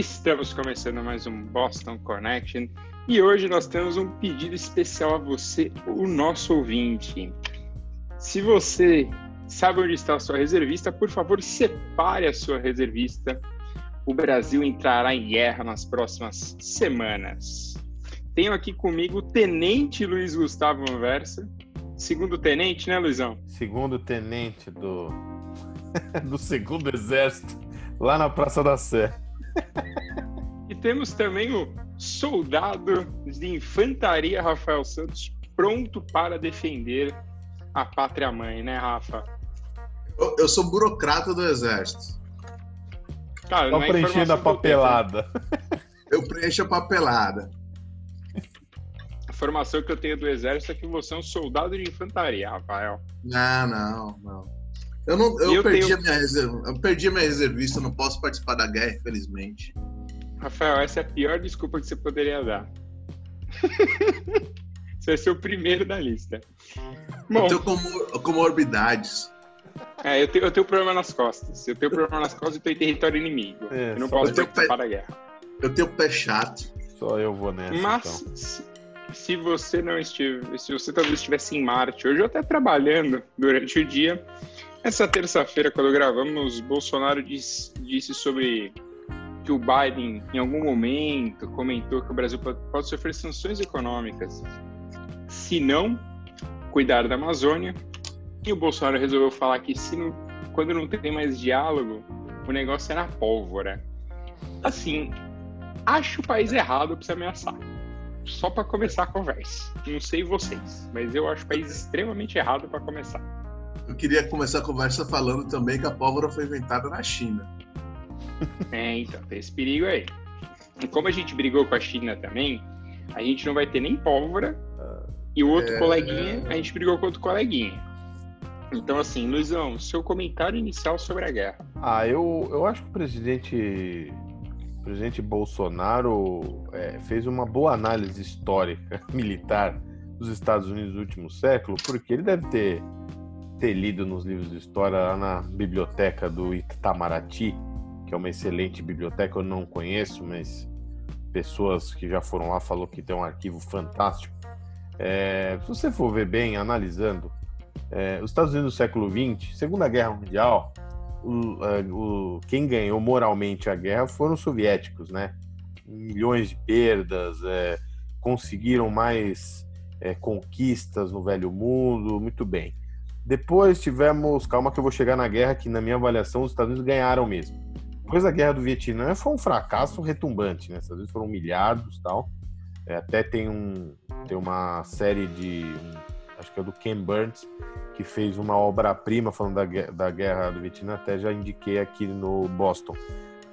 Estamos começando mais um Boston Connection e hoje nós temos um pedido especial a você, o nosso ouvinte. Se você sabe onde está a sua reservista, por favor, separe a sua reservista. O Brasil entrará em guerra nas próximas semanas. Tenho aqui comigo o Tenente Luiz Gustavo Anversa. Segundo tenente, né, Luizão? Segundo tenente do, do segundo exército, lá na Praça da Sé. E temos também o soldado de infantaria Rafael Santos, pronto para defender a pátria mãe, né, Rafa? Eu, eu sou burocrata do exército. Cara, Só é preenchendo a papelada. Eu preencho a papelada. A informação que eu tenho do exército é que você é um soldado de infantaria, Rafael. Não, não, não. Eu, não, eu, eu perdi, tenho... a minha reserva, eu perdi a minha reservista, não posso participar da guerra, infelizmente. Rafael, essa é a pior desculpa que você poderia dar. você vai ser o primeiro da lista. Bom, eu tenho comor comorbidades. É, eu tenho, eu tenho problema nas costas. Eu tenho problema nas costas e tô em território inimigo. É, eu não posso eu participar pé, da guerra. Eu tenho pé chato. Só eu vou nessa. Mas então. se, se, você não estiver. Se você talvez estivesse em Marte hoje, ou até trabalhando durante o dia, essa terça-feira, quando gravamos, Bolsonaro disse, disse sobre que o Biden, em algum momento, comentou que o Brasil pode, sofrer sanções econômicas se não cuidar da Amazônia. E o Bolsonaro resolveu falar que se não, quando não tem mais diálogo, o negócio é na pólvora. Assim, acho o país errado para se ameaçar. Só para começar a conversa. Não sei vocês, mas eu acho o país extremamente errado para começar eu queria começar a conversa falando também que a pólvora foi inventada na China. É, então, tem esse perigo aí. E como a gente brigou com a China também, a gente não vai ter nem pólvora e o outro é... coleguinha, a gente brigou com outro coleguinha. Então, assim, Luizão, seu comentário inicial sobre a guerra. Ah, eu, eu acho que o presidente, o presidente Bolsonaro é, fez uma boa análise histórica militar dos Estados Unidos no último século, porque ele deve ter ter lido nos livros de história lá na biblioteca do Itamaraty, que é uma excelente biblioteca, eu não conheço, mas pessoas que já foram lá falou que tem um arquivo fantástico. É, se você for ver bem, analisando, é, os Estados Unidos do século XX, Segunda Guerra Mundial, o, é, o, quem ganhou moralmente a guerra foram os soviéticos, né? Milhões de perdas, é, conseguiram mais é, conquistas no velho mundo, muito bem. Depois tivemos, calma que eu vou chegar na guerra, que na minha avaliação os Estados Unidos ganharam mesmo. Depois da guerra do Vietnã foi um fracasso retumbante, né? Os Estados Unidos foram humilhados tal. É, até tem, um, tem uma série de, acho que é do Ken Burns, que fez uma obra-prima falando da, da guerra do Vietnã, até já indiquei aqui no Boston,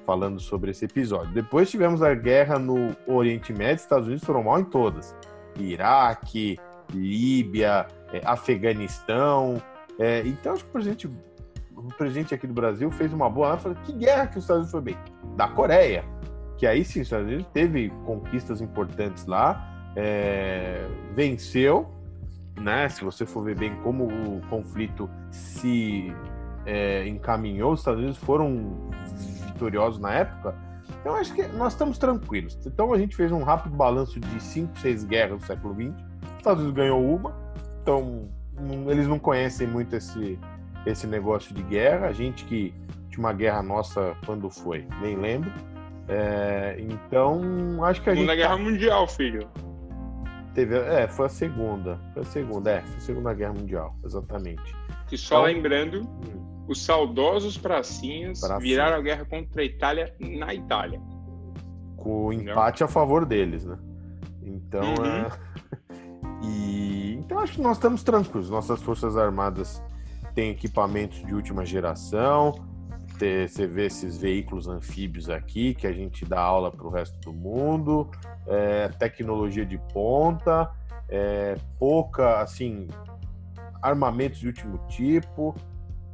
falando sobre esse episódio. Depois tivemos a guerra no Oriente Médio, os Estados Unidos foram mal em todas. Iraque, Líbia, é, Afeganistão. É, então, acho que o presidente, o presidente aqui do Brasil fez uma boa. Falou: que guerra que os Estados Unidos foi bem? Da Coreia. Que aí sim, os Estados Unidos teve conquistas importantes lá, é, venceu, né? Se você for ver bem como o conflito se é, encaminhou, os Estados Unidos foram vitoriosos na época. Então, acho que nós estamos tranquilos. Então, a gente fez um rápido balanço de cinco, seis guerras do século XX. Os Estados Unidos ganhou uma, então eles não conhecem muito esse, esse negócio de guerra. A gente que tinha uma guerra nossa quando foi, nem lembro. É, então, acho que a Segunda gente. Guerra Mundial, filho. Teve, é, foi a segunda. Foi a segunda, é, foi a Segunda Guerra Mundial, exatamente. E só então, lembrando, hum. os saudosos pracinhas Pracinha. viraram a guerra contra a Itália na Itália. Com o empate a favor deles, né? Então, uhum. é... e então acho que nós estamos tranquilos. Nossas Forças Armadas têm equipamentos de última geração. Você vê esses veículos anfíbios aqui que a gente dá aula para o resto do mundo. É, tecnologia de ponta, é, pouca, assim, armamentos de último tipo.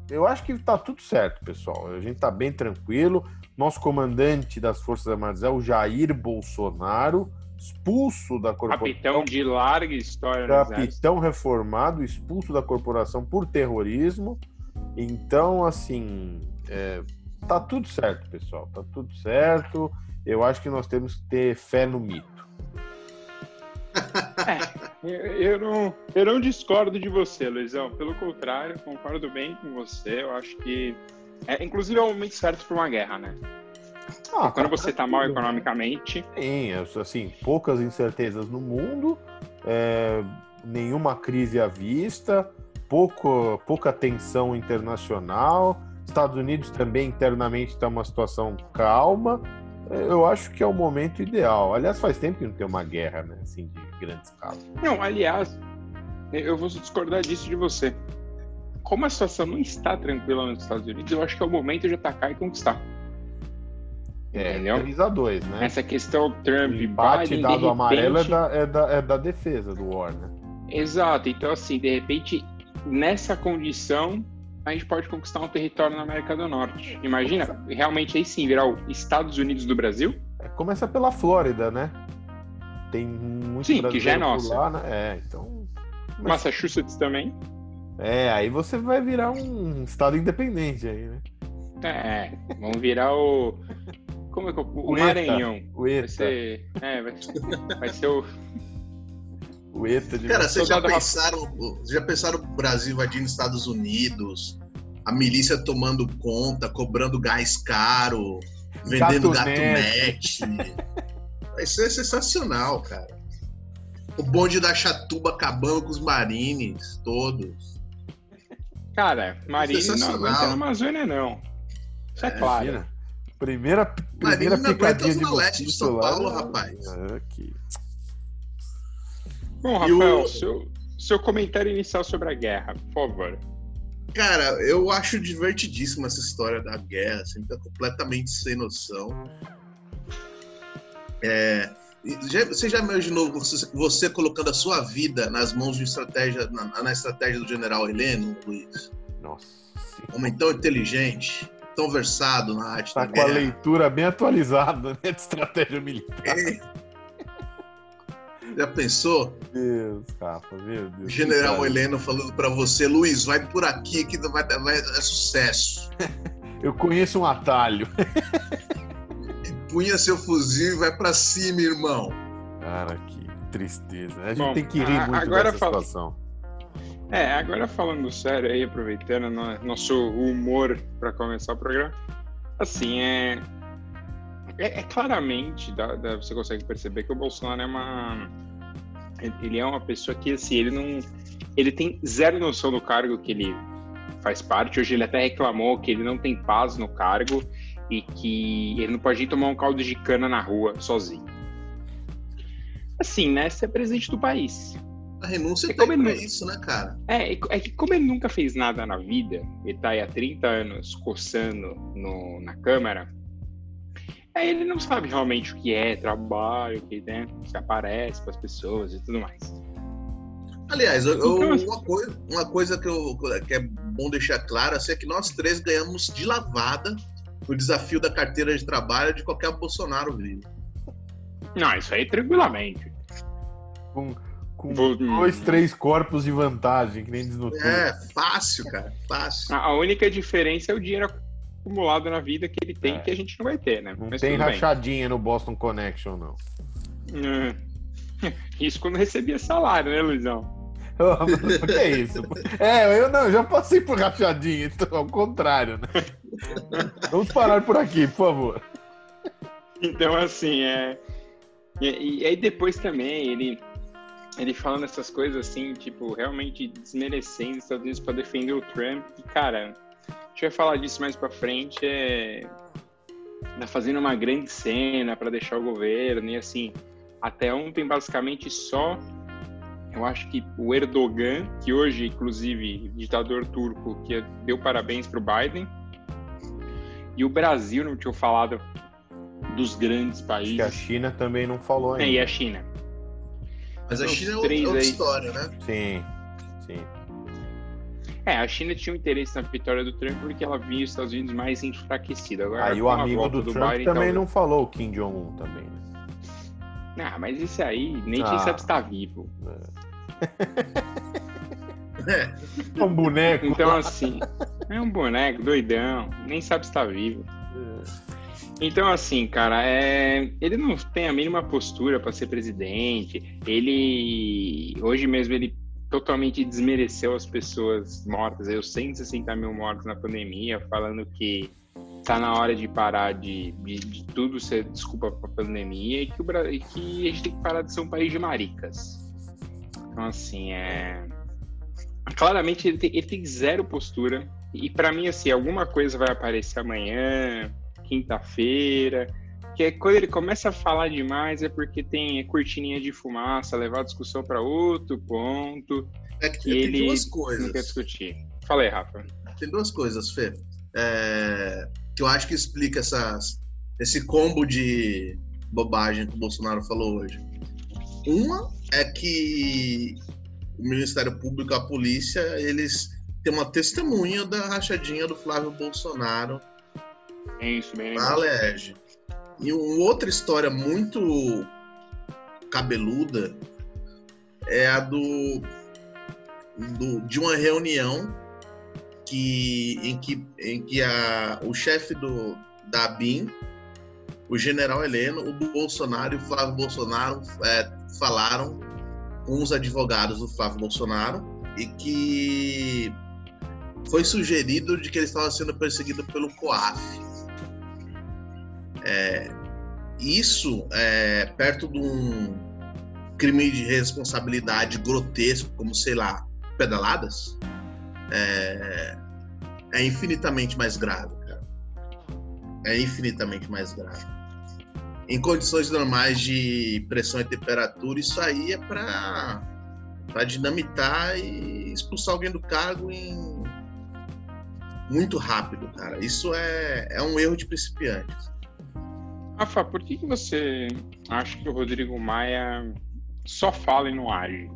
Eu acho que está tudo certo, pessoal. A gente está bem tranquilo. Nosso comandante das Forças Armadas é o Jair Bolsonaro expulso da corporação. Capitão de larga história. Capitão reformado, expulso da corporação por terrorismo. Então, assim, é, tá tudo certo, pessoal. Tá tudo certo. eu acho que nós temos que ter fé no mito. É, eu, não, eu não discordo de você, Luizão. Pelo contrário, concordo bem com você. Eu acho que. É, inclusive é o momento certo para uma guerra, né? Ah, quando você está mal economicamente. Sim, assim, poucas incertezas no mundo, é, nenhuma crise à vista, pouco, pouca tensão internacional. Estados Unidos também internamente está uma situação calma. Eu acho que é o momento ideal. Aliás, faz tempo que não tem uma guerra, né? Assim, de grande escala. Não, aliás, eu vou discordar disso de você. Como a situação não está tranquila nos Estados Unidos, eu acho que é o momento de atacar e conquistar. É, Entendeu? 3 a 2 né? Essa questão Trump e Biden, dado repente... amarelo é da, é, da, é da defesa do War, né? Exato. Então, assim, de repente, nessa condição, a gente pode conquistar um território na América do Norte. Imagina, realmente aí sim, virar o Estados Unidos do Brasil? É, começa pela Flórida, né? Tem muito Sim, que já é nossa. Lá, né? É, então. Mas... Massachusetts também. É, aí você vai virar um estado independente aí, né? É, vamos virar o. Como é que é? O, o Maranhão. O ETA. Vai ser. É, vai ser, vai ser o. O ETA de Cara, vocês já pensaram, já pensaram o Brasil invadindo Estados Unidos, a milícia tomando conta, cobrando gás caro, vendendo gato, gato Vai ser sensacional, cara. O bonde da Chatuba acabando com os marines, todos. Cara, marine não aguenta na Amazônia, não. Isso é, é claro. Primeira, primeira picadinha de leste de São Paulo, lá, rapaz. Aqui. Bom, Rafael, o... seu, seu comentário inicial sobre a guerra, por favor. Cara, eu acho divertidíssima essa história da guerra, assim, tá completamente sem noção. É, já, você já imaginou você, você, colocando a sua vida nas mãos de estratégia, na, na estratégia do general Heleno, Luiz? Nossa. Homem tão inteligente, tão versado na arte tá da com guerra. a leitura bem atualizada né, de estratégia militar. É. Já pensou? Deus, capa, meu Deus. General cara. Heleno falando para você, Luiz, vai por aqui que vai, vai, é sucesso. Eu conheço um atalho. Punha seu fuzil e vai para cima, irmão. Cara, que tristeza. A gente Bom, tem que rir muito agora dessa fala... situação. É, agora falando sério aí, aproveitando nosso humor para começar o programa. Assim, é, é, é claramente, dá, dá, você consegue perceber que o Bolsonaro é uma. Ele é uma pessoa que, assim, ele não. Ele tem zero noção do cargo que ele faz parte. Hoje ele até reclamou que ele não tem paz no cargo e que ele não pode ir tomar um caldo de cana na rua sozinho. Assim, né? Você é presidente do país. A renúncia é como ele, é isso, né, cara? É, é que como ele nunca fez nada na vida, ele tá aí há 30 anos coçando no, na Câmara, Aí ele não sabe realmente o que é trabalho, que né, se aparece para as pessoas e tudo mais. Aliás, eu, então, assim, uma, coisa, uma coisa que, eu, que é bom deixar clara é que nós três ganhamos de lavada o desafio da carteira de trabalho de qualquer Bolsonaro vivo. Não, isso aí tranquilamente. Com, com dois, três corpos de vantagem, que nem diz no É, fácil, cara, fácil. A, a única diferença é o dinheiro acumulado na vida que ele tem é. que a gente não vai ter, né? Não Mas tem rachadinha bem. no Boston Connection, não. É. Isso quando recebia salário, né, Luizão? O que é isso? É, eu não, já passei por rachadinha, então ao contrário, né? Vamos parar por aqui, por favor. Então, assim, é. E, e aí depois também ele ele falando essas coisas assim, tipo, realmente desmerecendo os Estados Unidos para defender o Trump. E, cara, a gente vai falar disso mais para frente. É... Tá fazendo uma grande cena para deixar o governo e assim. Até ontem, basicamente, só eu acho que o Erdogan, que hoje, inclusive, ditador turco, que deu parabéns para o Biden, e o Brasil não tinha falado dos grandes países. Acho que a China também não falou ainda. É, e a China. Mas a China é outra história, né? Sim, sim. É, a China tinha um interesse na vitória do Trump porque ela via os Estados Unidos mais enfraquecido. Agora, aí o amigo do, do Trump Biden, também então... não falou, o Kim Jong-un também. Né? Ah, mas isso aí, nem ah. quem sabe está vivo. É. é um boneco. Então, assim, é um boneco doidão, nem sabe se está vivo. Então, assim, cara, é... ele não tem a mínima postura para ser presidente. Ele, hoje mesmo, ele totalmente desmereceu as pessoas mortas. Eu 160 mil mortos na pandemia, falando que tá na hora de parar de, de, de tudo ser desculpa para a pandemia e que, o, e que a gente tem que parar de ser um país de maricas. Então, assim, é. Claramente ele tem, ele tem zero postura. E para mim, assim, alguma coisa vai aparecer amanhã, quinta-feira. Que é quando ele começa a falar demais é porque tem cortininha de fumaça, levar a discussão para outro ponto. É que, que ele duas coisas. não quer discutir. Fala aí, Rafa. Tem duas coisas, Fê. É, que eu acho que explica essas, esse combo de bobagem que o Bolsonaro falou hoje. Uma é que o Ministério Público, a polícia, eles têm uma testemunha da rachadinha do Flávio Bolsonaro é isso, bem na Alerj. E uma outra história muito cabeluda é a do, do de uma reunião que, em que, em que a, o chefe do, da BIM, o general Heleno, o Bolsonaro e o Flávio Bolsonaro é, falaram com os advogados do Flávio Bolsonaro e que foi sugerido de que ele estava sendo perseguido pelo COAF. É, isso, é, perto de um crime de responsabilidade grotesco, como, sei lá, pedaladas, é, é infinitamente mais grave, cara. É infinitamente mais grave. Em condições normais de pressão e temperatura, isso aí é para para dinamitar e expulsar alguém do cargo em muito rápido, cara. Isso é, é um erro de principiantes. Rafa, por que, que você acha que o Rodrigo Maia só fala e não age?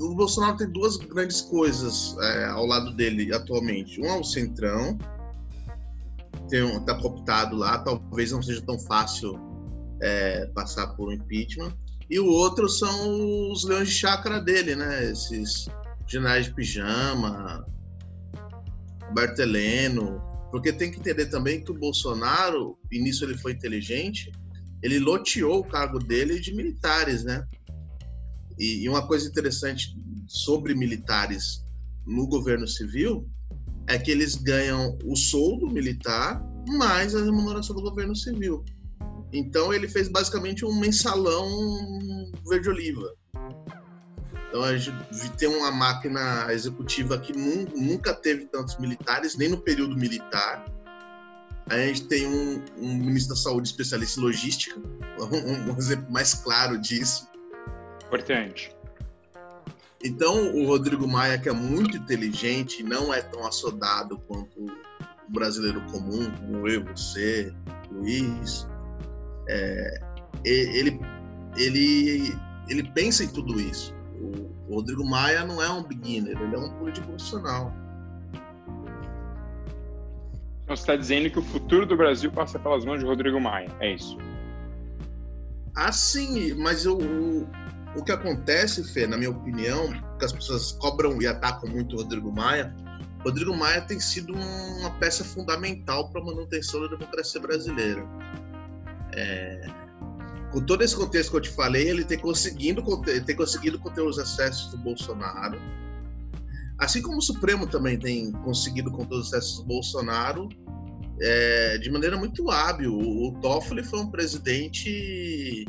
O Bolsonaro tem duas grandes coisas é, ao lado dele atualmente. Um é o Centrão, tem um, tá cooptado lá, talvez não seja tão fácil é, passar por um impeachment. E o outro são os leões de chácara dele, né? Esses generais de pijama, Barteleno. Porque tem que entender também que o Bolsonaro, e nisso ele foi inteligente, ele loteou o cargo dele de militares, né? E, e uma coisa interessante sobre militares no governo civil é que eles ganham o soldo militar mais a remuneração do governo civil. Então ele fez basicamente um mensalão verde-oliva. Então a gente tem uma máquina executiva que nunca teve tantos militares, nem no período militar. A gente tem um, um ministro da Saúde especialista em logística, um, um exemplo mais claro disso. Importante. Então, o Rodrigo Maia, que é muito inteligente, não é tão assodado quanto o brasileiro comum, como eu, você, Luiz, é, ele, ele, ele pensa em tudo isso. O Rodrigo Maia não é um beginner, ele é um político profissional. Então, você está dizendo que o futuro do Brasil passa pelas mãos de Rodrigo Maia, é isso? Ah, sim, mas eu, o que acontece, Fê, na minha opinião, que as pessoas cobram e atacam muito o Rodrigo Maia, Rodrigo Maia tem sido uma peça fundamental para a manutenção da democracia brasileira. É, com todo esse contexto que eu te falei, ele tem conseguido, tem conseguido conter os excessos do Bolsonaro, assim como o Supremo também tem conseguido conter os excessos do Bolsonaro é, de maneira muito hábil. O Toffoli foi um presidente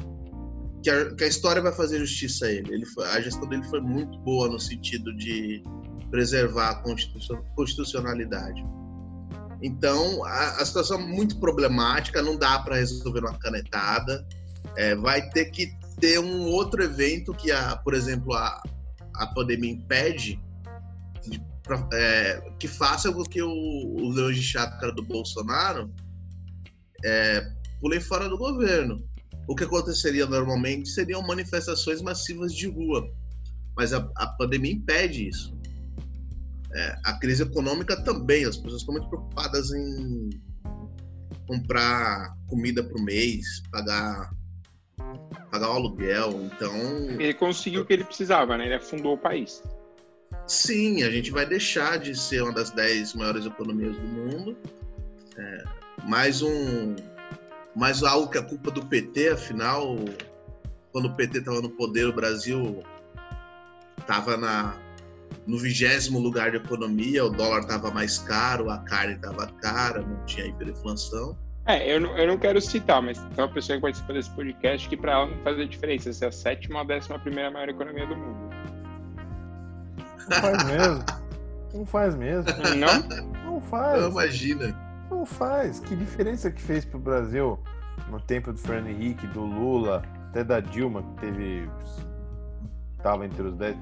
que a, que a, história vai fazer justiça a ele. ele foi, a gestão dele foi muito boa no sentido de preservar a constitucionalidade. Então, a, a situação é muito problemática, não dá para resolver uma canetada. É, vai ter que ter um outro evento que, a, por exemplo, a, a pandemia impede, de, pra, é, que faça com que o, o leão de chácara do Bolsonaro é, fora do governo o que aconteceria normalmente seriam manifestações massivas de rua, mas a, a pandemia impede isso. É, a crise econômica também, as pessoas estão muito preocupadas em comprar comida para o mês, pagar pagar o aluguel, então... Ele conseguiu o que ele precisava, né? Ele afundou o país. Sim, a gente vai deixar de ser uma das dez maiores economias do mundo É, mais um. Mais algo que é culpa do PT, afinal, quando o PT estava no poder, o Brasil estava na, no vigésimo lugar de economia, o dólar estava mais caro, a carne estava cara, não tinha hiperinflação. É, eu não, eu não quero citar, mas tem uma pessoa que participa desse podcast que para ela não faz a diferença se é a sétima ou a décima primeira maior economia do mundo. Não faz mesmo. Não faz mesmo. Não? Não faz. Não, imagina. Não faz. Que diferença que fez pro Brasil no tempo do Fernando Henrique, do Lula, até da Dilma, que teve. estava entre os 10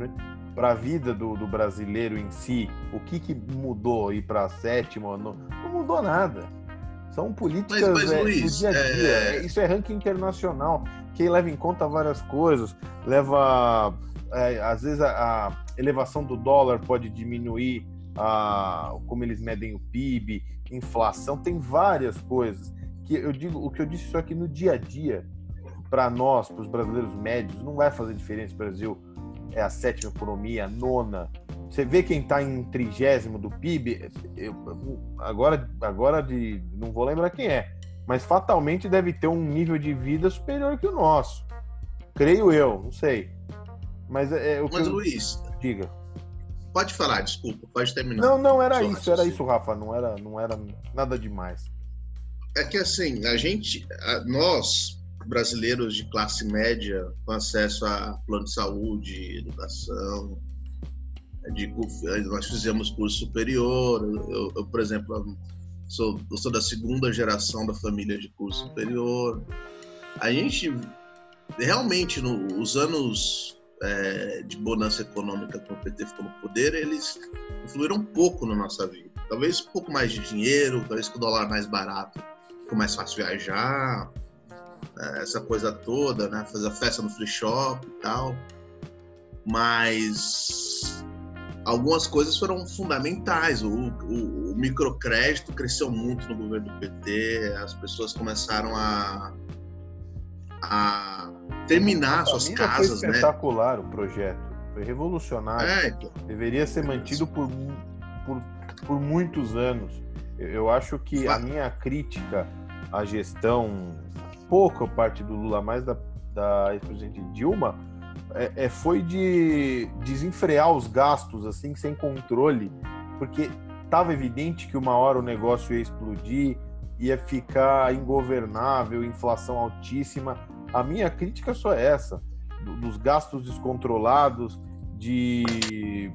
para a vida do, do, brasileiro em si, o que, que mudou ir para a sétima? Não, não mudou nada. São políticas mas, mas, é, Luiz, do dia a dia. É... Isso é ranking internacional, que leva em conta várias coisas, leva. É, às vezes a, a, elevação do dólar pode diminuir a, como eles medem o PIB, inflação, tem várias coisas. Que eu digo, o que eu disse isso aqui no dia a dia, para nós, para os brasileiros médios, não vai fazer diferença. O Brasil é a sétima economia, a nona, você vê quem está em trigésimo do PIB, eu, agora, agora de, não vou lembrar quem é, mas fatalmente deve ter um nível de vida superior que o nosso. Creio eu, não sei. Mas é, é o Mas eu... Luiz, diga. Pode falar, desculpa, pode terminar. Não, não era isso, era isso, Rafa, não era, não era nada demais. É que assim, a gente, nós brasileiros de classe média com acesso a plano de saúde, educação, nós fizemos curso superior. Eu, eu, por exemplo, sou, sou da segunda geração da família de curso superior. A gente realmente, nos anos é, de bonança econômica que o PT ficou no poder, eles influíram um pouco na nossa vida. Talvez um pouco mais de dinheiro, talvez com o dólar mais barato, ficou mais fácil viajar, é, essa coisa toda, né? Fazer festa no free shop e tal. Mas algumas coisas foram fundamentais. O, o, o, microcrédito cresceu muito no governo do PT, as pessoas começaram a, a terminar suas casas. Foi né? espetacular né? o projeto, foi revolucionário. É, então, Deveria ser mantido por, por, por muitos anos. Eu, eu acho que a minha crítica à gestão, pouco parte do Lula, mais da, da ex-presidente Dilma, é, é, foi de desenfrear os gastos assim sem controle, porque estava evidente que uma hora o negócio ia explodir, ia ficar ingovernável, inflação altíssima. A minha crítica só é essa, dos gastos descontrolados, de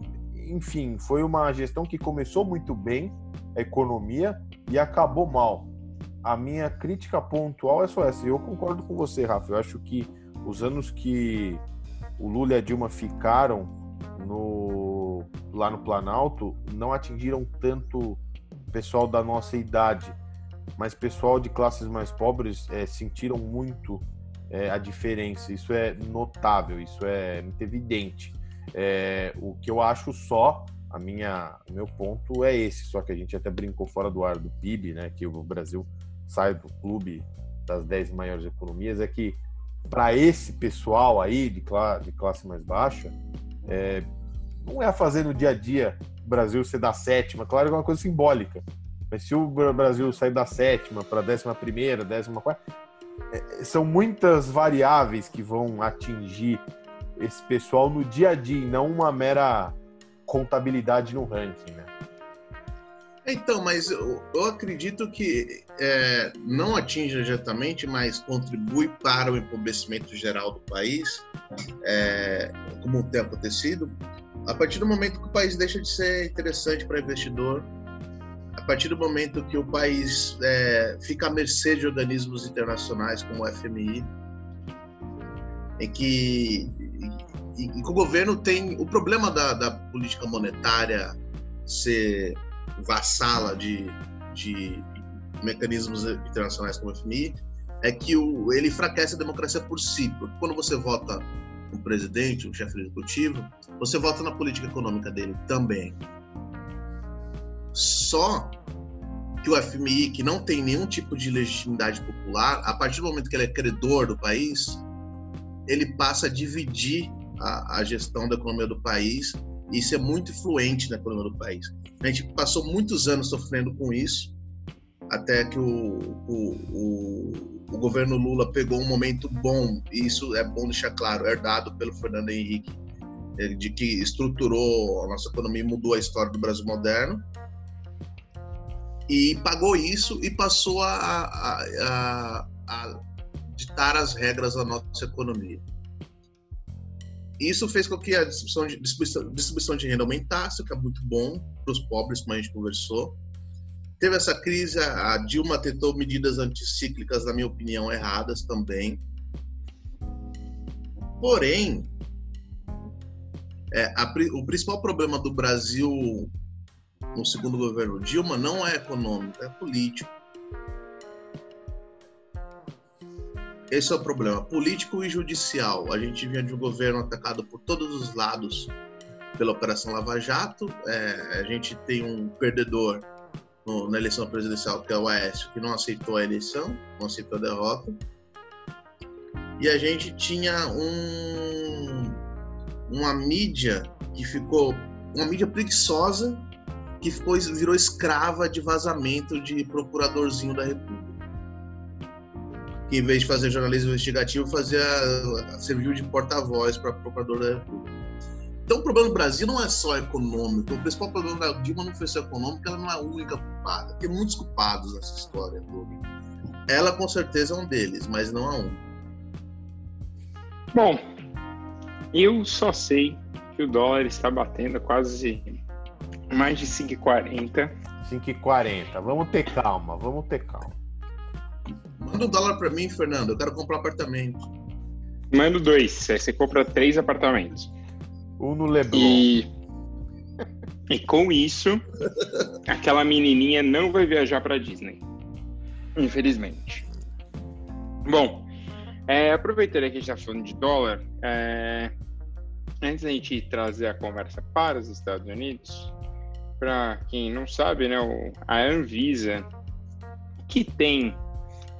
enfim, foi uma gestão que começou muito bem, a economia, e acabou mal. A minha crítica pontual é só essa. Eu concordo com você, Rafa. Eu acho que os anos que o Lula e a Dilma ficaram no, lá no Planalto não atingiram tanto pessoal da nossa idade, mas pessoal de classes mais pobres é, sentiram muito é, a diferença. Isso é notável, isso é muito evidente. É, o que eu acho só, a minha, meu ponto é esse, só que a gente até brincou fora do ar do PIB, né, que o Brasil sai do clube das 10 maiores economias, é que para esse pessoal aí de, de classe mais baixa, é, não é fazer no dia a dia o Brasil ser da sétima, claro que é uma coisa simbólica. Mas se o Brasil sair da sétima para a décima primeira, décima quarta, é, são muitas variáveis que vão atingir esse pessoal no dia a dia, não uma mera contabilidade no ranking, né? Então, mas eu, eu acredito que é, não atinge diretamente, mas contribui para o empobrecimento geral do país, é, como tem acontecido, a partir do momento que o país deixa de ser interessante para investidor, a partir do momento que o país é, fica à mercê de organismos internacionais como o FMI, em que, e, que o governo tem o problema da, da política monetária ser vassala de, de mecanismos internacionais como o FMI, é que o, ele enfraquece a democracia por si. Porque quando você vota um presidente, um chefe executivo, você vota na política econômica dele também. Só que o FMI, que não tem nenhum tipo de legitimidade popular, a partir do momento que ele é credor do país, ele passa a dividir a, a gestão da economia do país isso é muito influente na economia do país. A gente passou muitos anos sofrendo com isso, até que o, o, o, o, governo Lula pegou um momento bom, e isso é bom deixar claro, herdado pelo Fernando Henrique, de que estruturou a nossa economia e mudou a história do Brasil moderno. E pagou isso e passou a, a, a, a ditar as regras da nossa economia. Isso fez com que a distribuição de, distribuição, distribuição de renda aumentasse, o que é muito bom para os pobres, como a gente conversou. Teve essa crise, a Dilma tentou medidas anticíclicas, na minha opinião, erradas também. Porém, é, a, o principal problema do Brasil no segundo governo Dilma não é econômico, é político. Esse é o problema, político e judicial. A gente vinha de um governo atacado por todos os lados pela Operação Lava Jato. É, a gente tem um perdedor no, na eleição presidencial, que é o Aécio, que não aceitou a eleição, não aceitou a derrota. E a gente tinha um, uma mídia que ficou, uma mídia preguiçosa, que ficou, virou escrava de vazamento de procuradorzinho da República que em vez de fazer jornalismo investigativo, fazia, serviu de porta-voz para procurador da República. Então, o problema do Brasil não é só econômico. O principal problema da Dilma não foi só econômico, ela não é a única culpada. Tem muitos culpados nessa história toda. Ela, com certeza, é um deles, mas não é um. Bom, eu só sei que o dólar está batendo quase mais de 5,40. 5,40. Vamos ter calma, vamos ter calma. Manda um dólar para mim, Fernando. Eu quero comprar apartamento. Manda dois. Aí você compra três apartamentos. Um no Leblon. E, e com isso, aquela menininha não vai viajar para Disney. Infelizmente. Bom, é, aproveitando que a gente está falando de dólar, é, antes da gente trazer a conversa para os Estados Unidos, para quem não sabe, né, a Anvisa, que tem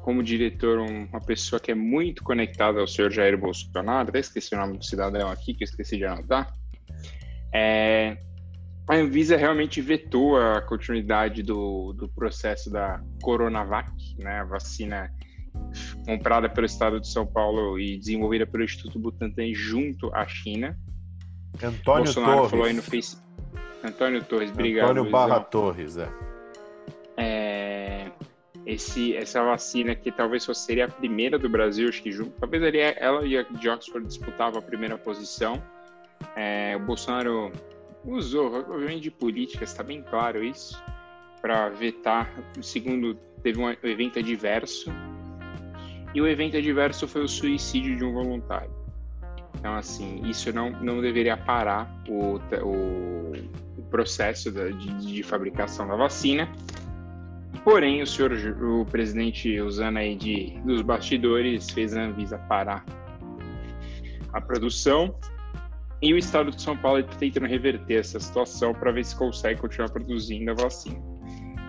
como diretor uma pessoa que é muito conectada ao senhor Jair Bolsonaro, até esqueci o nome do cidadão aqui, que eu esqueci de anotar, é, a Anvisa realmente vetou a continuidade do, do processo da Coronavac, né, a vacina comprada pelo Estado de São Paulo e desenvolvida pelo Instituto Butantan junto à China. Antônio Bolsonaro Torres. falou aí no Face. Antônio Torres, obrigado. Antônio Barra Torres, é. é esse, essa vacina que talvez fosse, seria a primeira do Brasil, acho que junto, talvez ali ela e a de Oxford disputavam a primeira posição. É, o Bolsonaro usou, obviamente, de política, está bem claro isso, para vetar. O segundo, teve um evento adverso, e o evento adverso foi o suicídio de um voluntário. Então, assim, isso não, não deveria parar o, o, o processo de, de fabricação da vacina. Porém, o senhor, o presidente, usando aí de, dos bastidores, fez a Anvisa parar a produção e o estado de São Paulo está tentando reverter essa situação para ver se consegue continuar produzindo a vacina.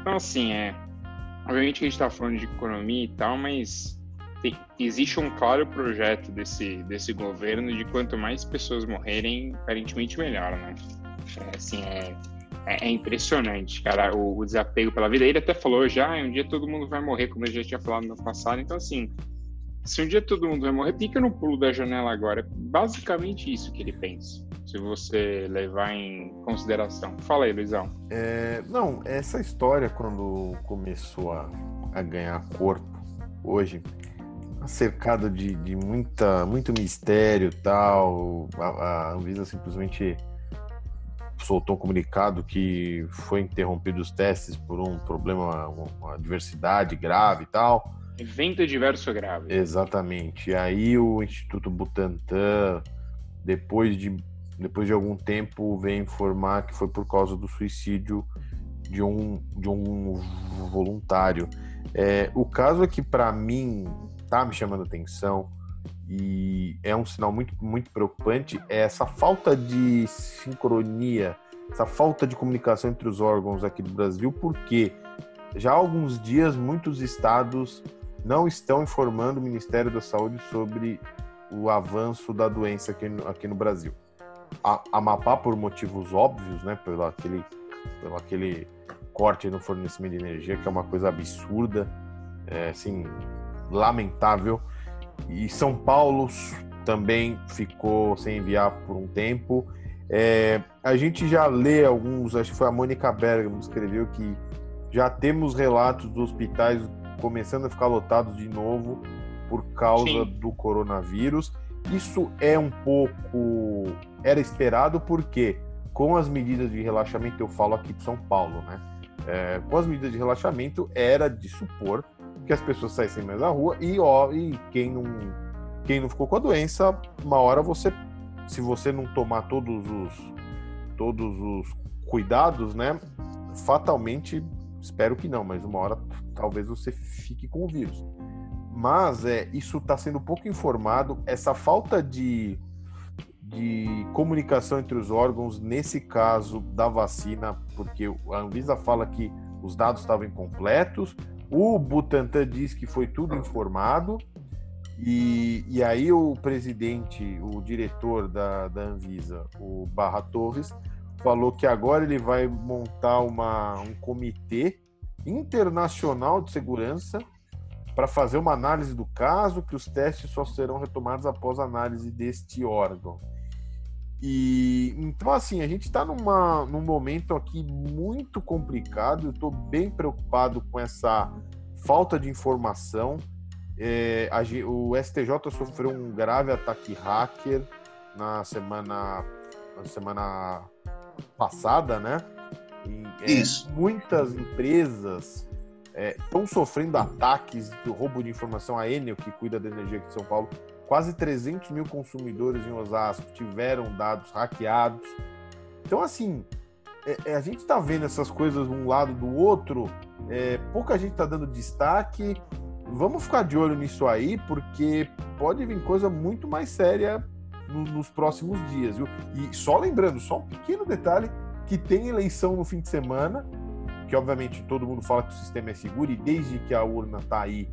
Então, assim, é. Obviamente que a gente está falando de economia e tal, mas tem, existe um claro projeto desse, desse governo de quanto mais pessoas morrerem, aparentemente melhor, né? É, assim, é é, é, impressionante, cara, o, o, desapego pela vida. Ele até falou já, um dia todo mundo vai morrer, como ele já tinha falado no passado. Então, assim, se um dia todo mundo vai morrer, fica no pulo da janela agora. É basicamente isso que ele pensa, se você levar em consideração. Fala aí, Luizão. É, não, essa história, quando começou a, a ganhar corpo, hoje, cercado de, de muita, muito mistério tal, a, a Anvisa simplesmente soltou um comunicado que foi interrompido os testes por um problema, uma adversidade grave e tal. Evento diverso grave. Exatamente. E aí o Instituto Butantan, depois de, depois de algum tempo, veio informar que foi por causa do suicídio de um, de um voluntário. É, o caso é que, para mim, tá me chamando atenção e é um sinal muito, muito preocupante, é essa falta de sincronia, essa falta de comunicação entre os órgãos aqui do Brasil, porque já há alguns dias muitos estados não estão informando o Ministério da Saúde sobre o avanço da doença aqui no, aqui no Brasil. A Amapá, por motivos óbvios, né, pelo aquele, pelo aquele corte no fornecimento de energia, que é uma coisa absurda, é, assim, lamentável. E São Paulo também ficou sem enviar por um tempo. É, a gente já lê alguns, acho que foi a Mônica Bergamo que escreveu que já temos relatos dos hospitais começando a ficar lotados de novo por causa Sim. do coronavírus. Isso é um pouco era esperado porque com as medidas de relaxamento, eu falo aqui de São Paulo, né? É, com as medidas de relaxamento era de supor que as pessoas saíssem mais à rua e, ó, e quem não quem não ficou com a doença, uma hora você, se você não tomar todos os todos os cuidados, né? Fatalmente, espero que não, mas uma hora talvez você fique com o vírus. Mas é, isso está sendo pouco informado. Essa falta de, de comunicação entre os órgãos, nesse caso da vacina, porque a Anvisa fala que os dados estavam incompletos, o Butantan diz que foi tudo informado, e, e aí o presidente, o diretor da, da Anvisa, o Barra Torres, falou que agora ele vai montar uma, um comitê internacional de segurança para fazer uma análise do caso, que os testes só serão retomados após a análise deste órgão. E então assim, a gente está num momento aqui muito complicado, eu estou bem preocupado com essa falta de informação. É, a, o STJ sofreu um grave ataque hacker na semana, na semana passada, né? E, é, Isso. Muitas empresas estão é, sofrendo ataques do roubo de informação. A Enel, que cuida da energia aqui de São Paulo, quase 300 mil consumidores em Osasco tiveram dados hackeados. Então, assim, é, é a gente está vendo essas coisas um lado do outro, é, pouca gente está dando destaque. Vamos ficar de olho nisso aí, porque pode vir coisa muito mais séria no, nos próximos dias, viu? E só lembrando, só um pequeno detalhe, que tem eleição no fim de semana, que obviamente todo mundo fala que o sistema é seguro e desde que a urna está aí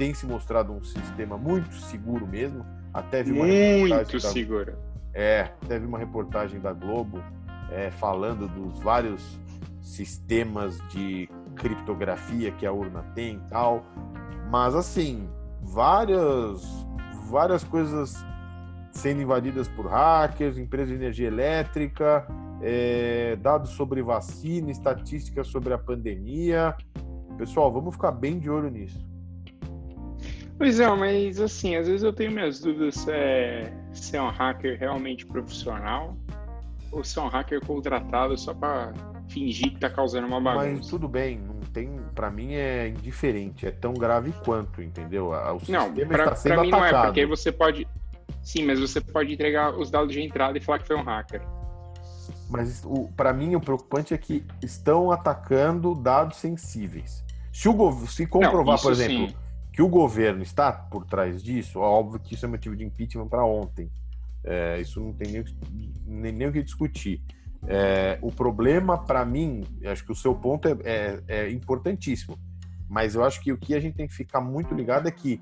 tem se mostrado um sistema muito seguro mesmo. Até vi uma muito da... seguro. É, teve uma reportagem da Globo é, falando dos vários sistemas de criptografia que a urna tem e tal. Mas assim, várias várias coisas sendo invadidas por hackers, empresas de energia elétrica, é, dados sobre vacina, estatísticas sobre a pandemia. Pessoal, vamos ficar bem de olho nisso. Pois é, mas assim, às vezes eu tenho minhas dúvidas se é, se é um hacker realmente profissional ou se é um hacker contratado só para fingir que tá causando uma bagunça. Mas tudo bem, não tem, para mim é indiferente, é tão grave quanto, entendeu? O sistema não, pra, está sendo pra mim atacado. não é, porque você pode, sim, mas você pode entregar os dados de entrada e falar que foi um hacker. Mas para mim o preocupante é que estão atacando dados sensíveis. Se, o, se comprovar, não, por exemplo, sim. Que o governo está por trás disso, óbvio que isso é motivo de impeachment para ontem. É, isso não tem nem, nem, nem o que discutir. É, o problema, para mim, acho que o seu ponto é, é, é, importantíssimo, mas eu acho que o que a gente tem que ficar muito ligado é que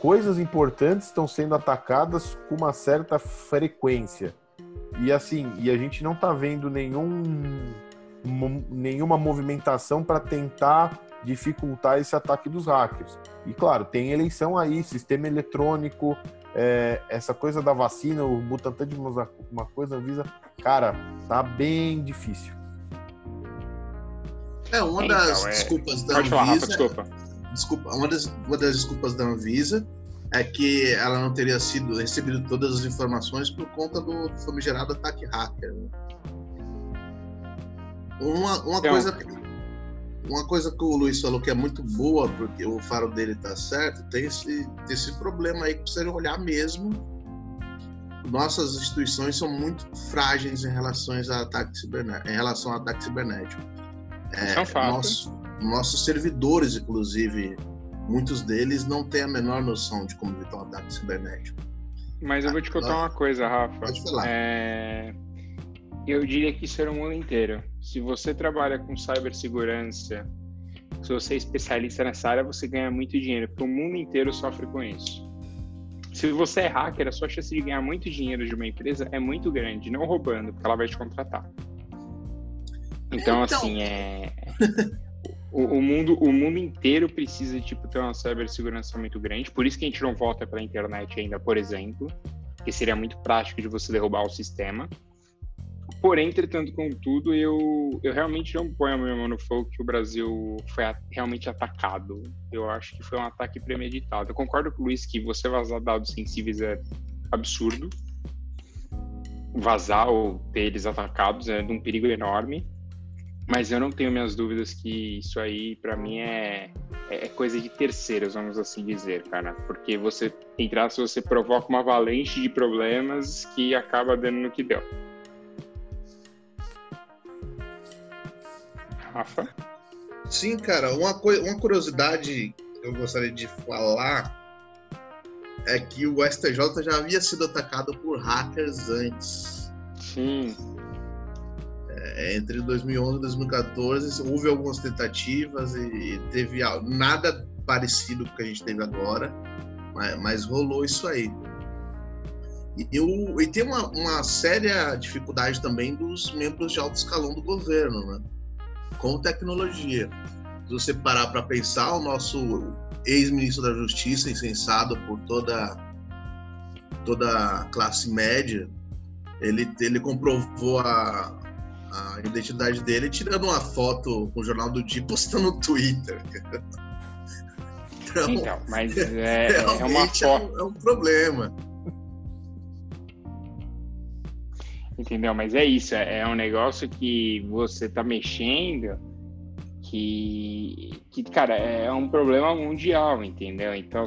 coisas importantes estão sendo atacadas com uma certa frequência. E assim, e a gente não está vendo nenhum, nenhuma movimentação para tentar dificultar esse ataque dos hackers. E claro, tem eleição aí, sistema eletrônico, é, essa coisa da vacina, o Butantan de uma, coisa avisa, cara, tá bem difícil. É, uma então, das é... desculpas da Pode Anvisa. Falar, Rafa, desculpa. Desculpa, uma das, uma das desculpas da Anvisa é que ela não teria sido recebido todas as informações por conta do famigerado ataque hacker. Né? Uma, uma então, coisa uma coisa que o Luiz falou que é muito boa, porque o faro dele tá certo, tem esse, esse problema aí que precisa olhar mesmo. Nossas instituições são muito frágeis em relação a ataque cibernético. Em relação a ataque cibernético. É, é um fato. Nosso, nossos servidores, inclusive, muitos deles não têm a menor noção de como evitar um ataque cibernético. Mas eu vou te contar uma coisa, Rafa. Pode falar. É... Eu diria que isso era o mundo inteiro. Se você trabalha com cibersegurança, se você é especialista nessa área, você ganha muito dinheiro, porque o mundo inteiro sofre com isso. Se você é hacker, a sua chance de ganhar muito dinheiro de uma empresa é muito grande, não roubando, porque ela vai te contratar. Então, então... assim, é. o, o, mundo, o mundo inteiro precisa tipo, ter uma cibersegurança muito grande. Por isso que a gente não volta para a internet ainda, por exemplo, que seria muito prático de você derrubar o sistema. Porém, entretanto, contudo, eu, eu realmente não ponho a minha mão no fogo que o Brasil foi a, realmente atacado. Eu acho que foi um ataque premeditado. Eu concordo com o Luiz que você vazar dados sensíveis é absurdo. Vazar ou ter eles atacados é de um perigo enorme. Mas eu não tenho minhas dúvidas que isso aí, para mim, é, é coisa de terceiros, vamos assim dizer, cara. Porque você, entrar se você provoca uma avalanche de problemas que acaba dando no que deu. Rafa? Sim, cara. Uma, uma curiosidade que eu gostaria de falar é que o STJ já havia sido atacado por hackers antes. Sim. É, entre 2011 e 2014 houve algumas tentativas e teve nada parecido com o que a gente teve agora, mas, mas rolou isso aí. E, eu, e tem uma, uma, séria dificuldade também dos membros de alto escalão do governo, né? Com tecnologia. Se você parar para pensar, o nosso ex-ministro da Justiça, insensado por toda toda a classe média, ele, ele comprovou a, a identidade dele tirando uma foto com o jornal do dia postando no Twitter. Então, então mas é, é uma foto. É um, é um problema. Entendeu? Mas é isso, é, é um negócio que você tá mexendo que, que, cara, é um problema mundial, entendeu? Então,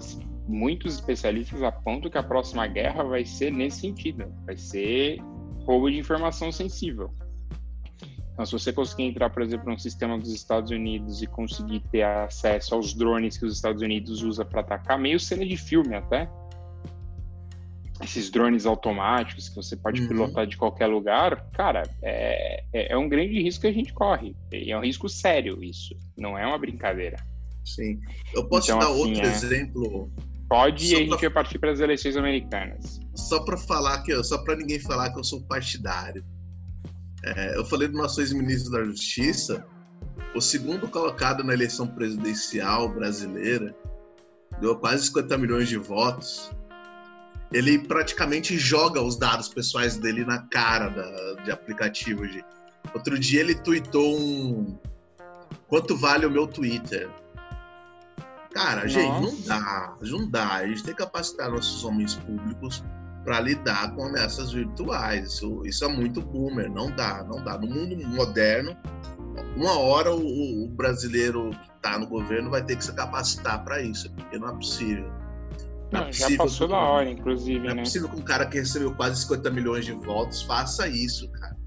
muitos especialistas apontam que a próxima guerra vai ser nesse sentido, vai ser roubo de informação sensível. Então, se você conseguir entrar, por exemplo, no sistema dos Estados Unidos e conseguir ter acesso aos drones que os Estados Unidos usa para atacar, meio cena de filme até, esses drones automáticos que você pode uhum. pilotar de qualquer lugar, cara, é, é, é, um grande risco que a gente corre. E é um risco sério isso, não é uma brincadeira. Sim. Eu posso então, dar assim, outro é... exemplo? Pode e a gente vai partir para as eleições americanas. Só para falar que, só para ninguém falar que eu sou partidário. É, eu falei do nosso ex-ministro da Justiça, o segundo colocado na eleição presidencial brasileira, deu quase 50 milhões de votos ele praticamente joga os dados pessoais dele na cara da, de aplicativo. De... Outro dia ele tweetou um. Quanto vale o meu Twitter? Cara, Nossa. gente, não dá, não dá. A gente tem que capacitar nossos homens públicos para lidar com ameaças virtuais. Isso, isso é muito boomer, não dá, não dá. No mundo moderno, uma hora o, o brasileiro que está no governo vai ter que se capacitar para isso, porque não é possível. Não, é já passou da hora, inclusive, não é né? é possível que um cara que recebeu quase 50 milhões de votos faça isso, cara.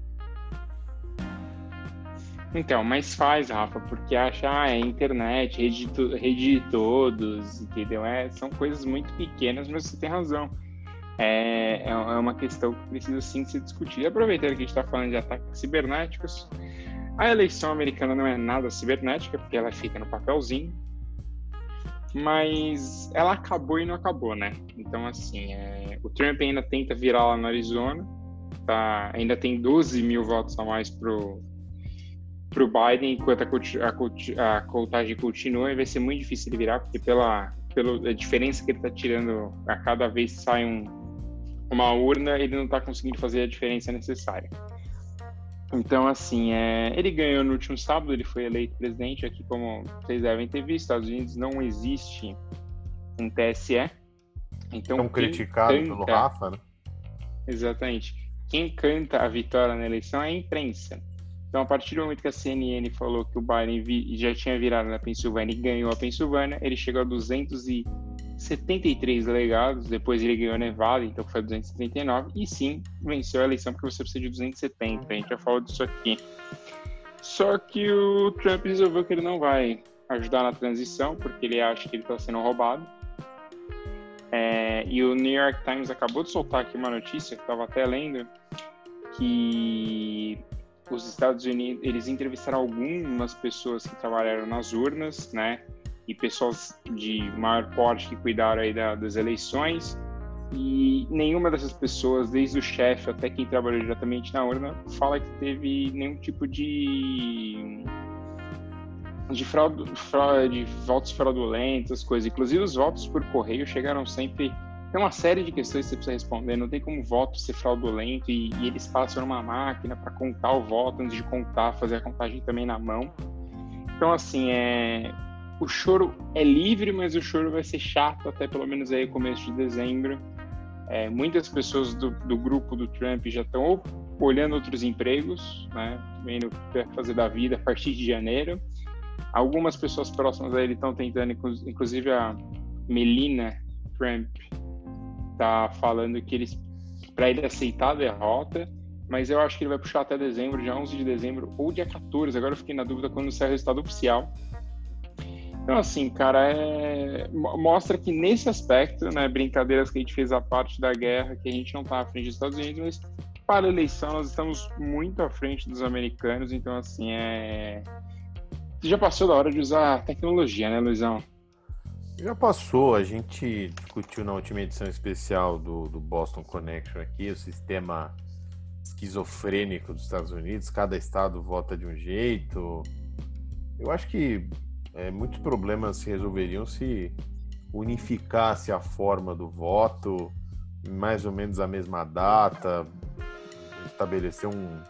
Então, mas faz, Rafa, porque acha, ah, é internet, rede de, rede de todos, entendeu? É, são coisas muito pequenas, mas você tem razão. É, é, é uma questão que precisa sim ser discutida. Aproveitando que a gente está falando de ataques cibernéticos, a eleição americana não é nada cibernética, porque ela fica no papelzinho, mas ela acabou e não acabou, né? Então, assim, é... o Trump ainda tenta virar lá no Arizona, tá? ainda tem 12 mil votos a mais pro, pro Biden, enquanto a, a, a contagem continua, e vai ser muito difícil ele virar, porque pela, pela diferença que ele tá tirando a cada vez sai um, uma urna, ele não tá conseguindo fazer a diferença necessária. Então, assim, é, ele ganhou no último sábado, ele foi eleito presidente. Aqui, como vocês devem ter visto, Estados Unidos não existe um TSE. Então, Tão criticado canta, pelo Rafa, né? Exatamente. Quem canta a vitória na eleição é a imprensa. Então, a partir do momento que a CNN falou que o Biden já tinha virado na Pensilvânia e ganhou a Pensilvânia, ele chegou a 200 e 73 delegados, depois ele ganhou Nevada, então foi 279, e sim, venceu a eleição porque você precisa de 270, a gente já falou disso aqui. Só que o Trump resolveu que ele não vai ajudar na transição, porque ele acha que ele está sendo roubado. É, e o New York Times acabou de soltar aqui uma notícia, que estava até lendo, que os Estados Unidos, eles entrevistaram algumas pessoas que trabalharam nas urnas, né, e pessoas de maior porte que cuidaram aí da, das eleições. E nenhuma dessas pessoas, desde o chefe até quem trabalhou diretamente na urna, fala que teve nenhum tipo de de, fraude, fraude, de votos fraudulentos, coisas. Inclusive, os votos por correio chegaram sempre. Tem uma série de questões que você precisa responder. Não tem como voto ser fraudulento e, e eles passam numa máquina para contar o voto antes de contar, fazer a contagem também na mão. Então, assim, é, o choro é livre, mas o choro vai ser chato até pelo menos aí começo de dezembro. É, muitas pessoas do, do, grupo do Trump já estão olhando outros empregos, né, vendo o que fazer da vida a partir de janeiro. Algumas pessoas próximas a ele estão tentando, inclusive a Melina Trump está falando que eles para ele aceitar a derrota, mas eu acho que ele vai puxar até dezembro, dia 11 de dezembro ou dia 14. Agora eu fiquei na dúvida quando sair o resultado oficial. Então, assim, cara, é... mostra que nesse aspecto, né, brincadeiras que a gente fez a parte da guerra, que a gente não está à frente dos Estados Unidos, mas para a eleição nós estamos muito à frente dos americanos, então, assim, é já passou da hora de usar tecnologia, né, Luizão? Já passou, a gente discutiu na última edição especial do, do Boston Connection aqui, o sistema esquizofrênico dos Estados Unidos, cada estado vota de um jeito. Eu acho que é, muitos problemas se resolveriam se unificasse a forma do voto, mais ou menos a mesma data, estabelecer um,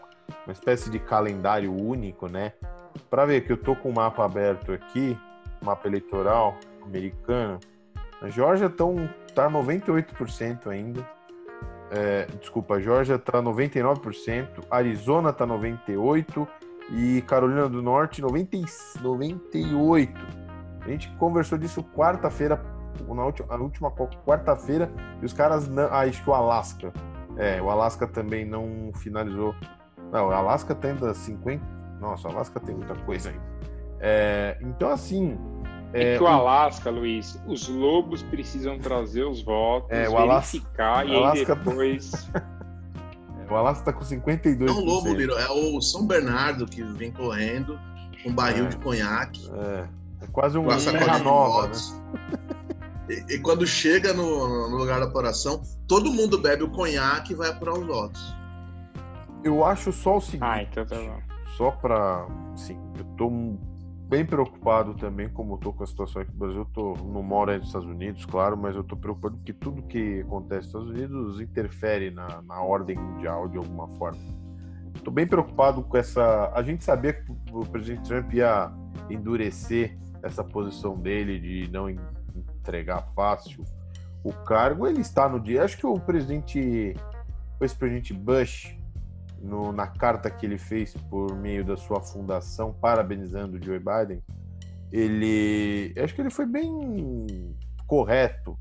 uma espécie de calendário único, né? para ver que eu tô com o mapa aberto aqui, mapa eleitoral americano, a Georgia tão, tá 98% ainda. É, desculpa, a Georgia tá 99%, Arizona tá 98% e Carolina do Norte 90, 98%. A gente conversou disso quarta-feira, na última, última quarta-feira, e os caras não. Ah, acho que o Alasca. É, o Alasca também não finalizou. Não, o Alasca tá ainda 50. Nossa, o Alasca tem muita coisa aí. É, então, assim. É, é que o Alasca, o... Luiz, os lobos precisam trazer os votos, é, o verificar Alasca... e Alasca... depois. o Alasca tá com 52%. Não o lobo, Liro, é o São Bernardo que vem correndo com um barril é, de conhaque. É, é quase um terra nova, né? E, e, quando chega no, no, lugar da apuração, todo mundo bebe o conhaque e vai apurar os votos. Eu acho só o seguinte. Ah, então tá bom só para, assim, eu tô bem preocupado também, como tô com a situação aqui no Brasil, eu tô, não moro aí nos Estados Unidos, claro, mas eu tô preocupado porque tudo que acontece nos Estados Unidos interfere na, na ordem mundial de alguma forma. Tô bem preocupado com essa, a gente sabia que o presidente Trump ia endurecer essa posição dele de não entregar fácil o cargo, ele está no dia, acho que o presidente, o ex-presidente Bush no, na carta que ele fez por meio da sua fundação, parabenizando o Joe Biden, ele. Acho que ele foi bem correto.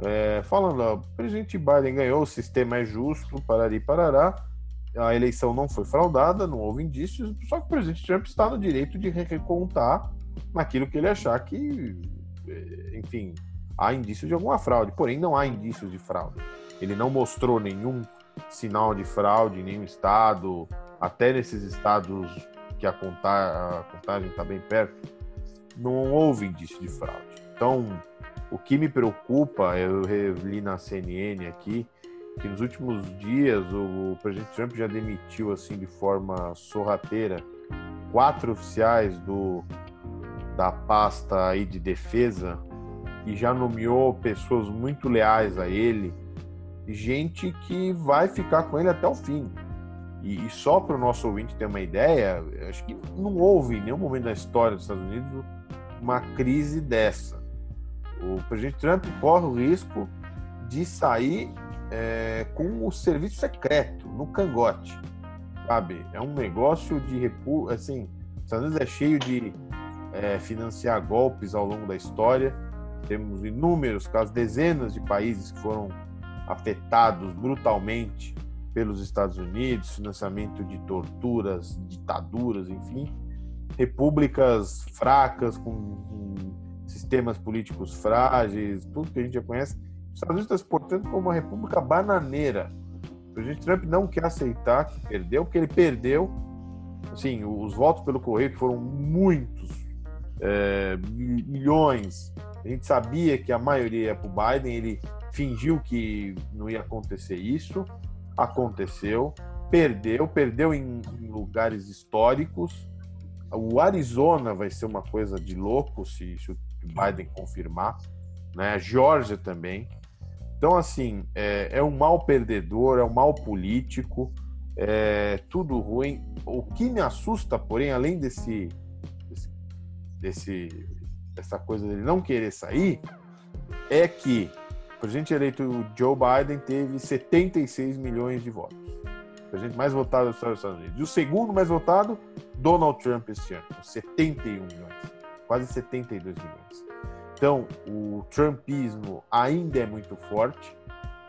É, falando, ó, o presidente Biden ganhou, o sistema é justo, parari parará, a eleição não foi fraudada, não houve indícios, só que o presidente Trump está no direito de recontar naquilo que ele achar que, é, enfim, há indícios de alguma fraude, porém não há indícios de fraude. Ele não mostrou nenhum sinal de fraude em nenhum estado, até nesses estados que a, conta, a contagem está bem perto, não houve indício de fraude. Então, o que me preocupa, eu li na CNN aqui, que nos últimos dias o presidente Trump já demitiu assim de forma sorrateira quatro oficiais do da pasta aí de defesa e já nomeou pessoas muito leais a ele gente que vai ficar com ele até o fim. E, e só para o nosso ouvinte ter uma ideia, acho que não houve em nenhum momento da história dos Estados Unidos uma crise dessa. O presidente Trump corre o risco de sair é, com o serviço secreto no cangote, sabe? É um negócio de repu... assim, os Estados Unidos é cheio de é, financiar golpes ao longo da história. Temos inúmeros casos, dezenas de países que foram afetados brutalmente pelos Estados Unidos, financiamento de torturas, ditaduras, enfim, repúblicas fracas com, sistemas políticos frágeis, tudo que a gente já conhece. Os Estados Unidos está se portando como uma república bananeira. O presidente Trump não quer aceitar que perdeu, porque ele perdeu, assim, os votos pelo correio, que foram muitos, é, milhões, A gente sabia que a maioria ia para o Biden, ele fingiu que não ia acontecer isso, aconteceu, perdeu, perdeu em, em lugares históricos. O Arizona vai ser uma coisa de louco se, se o Biden confirmar, né? A Georgia também. Então, assim, é, é um mal perdedor, é um mal político, é tudo ruim. O que me assusta, porém, além desse, desse, desse dessa coisa dele não querer sair, é que o presidente eleito Joe Biden teve 76 milhões de votos. O presidente mais votado dos Estados Unidos. E o segundo mais votado, Donald Trump esse ano, com 71 milhões. Quase 72 milhões. Então, o trumpismo ainda é muito forte.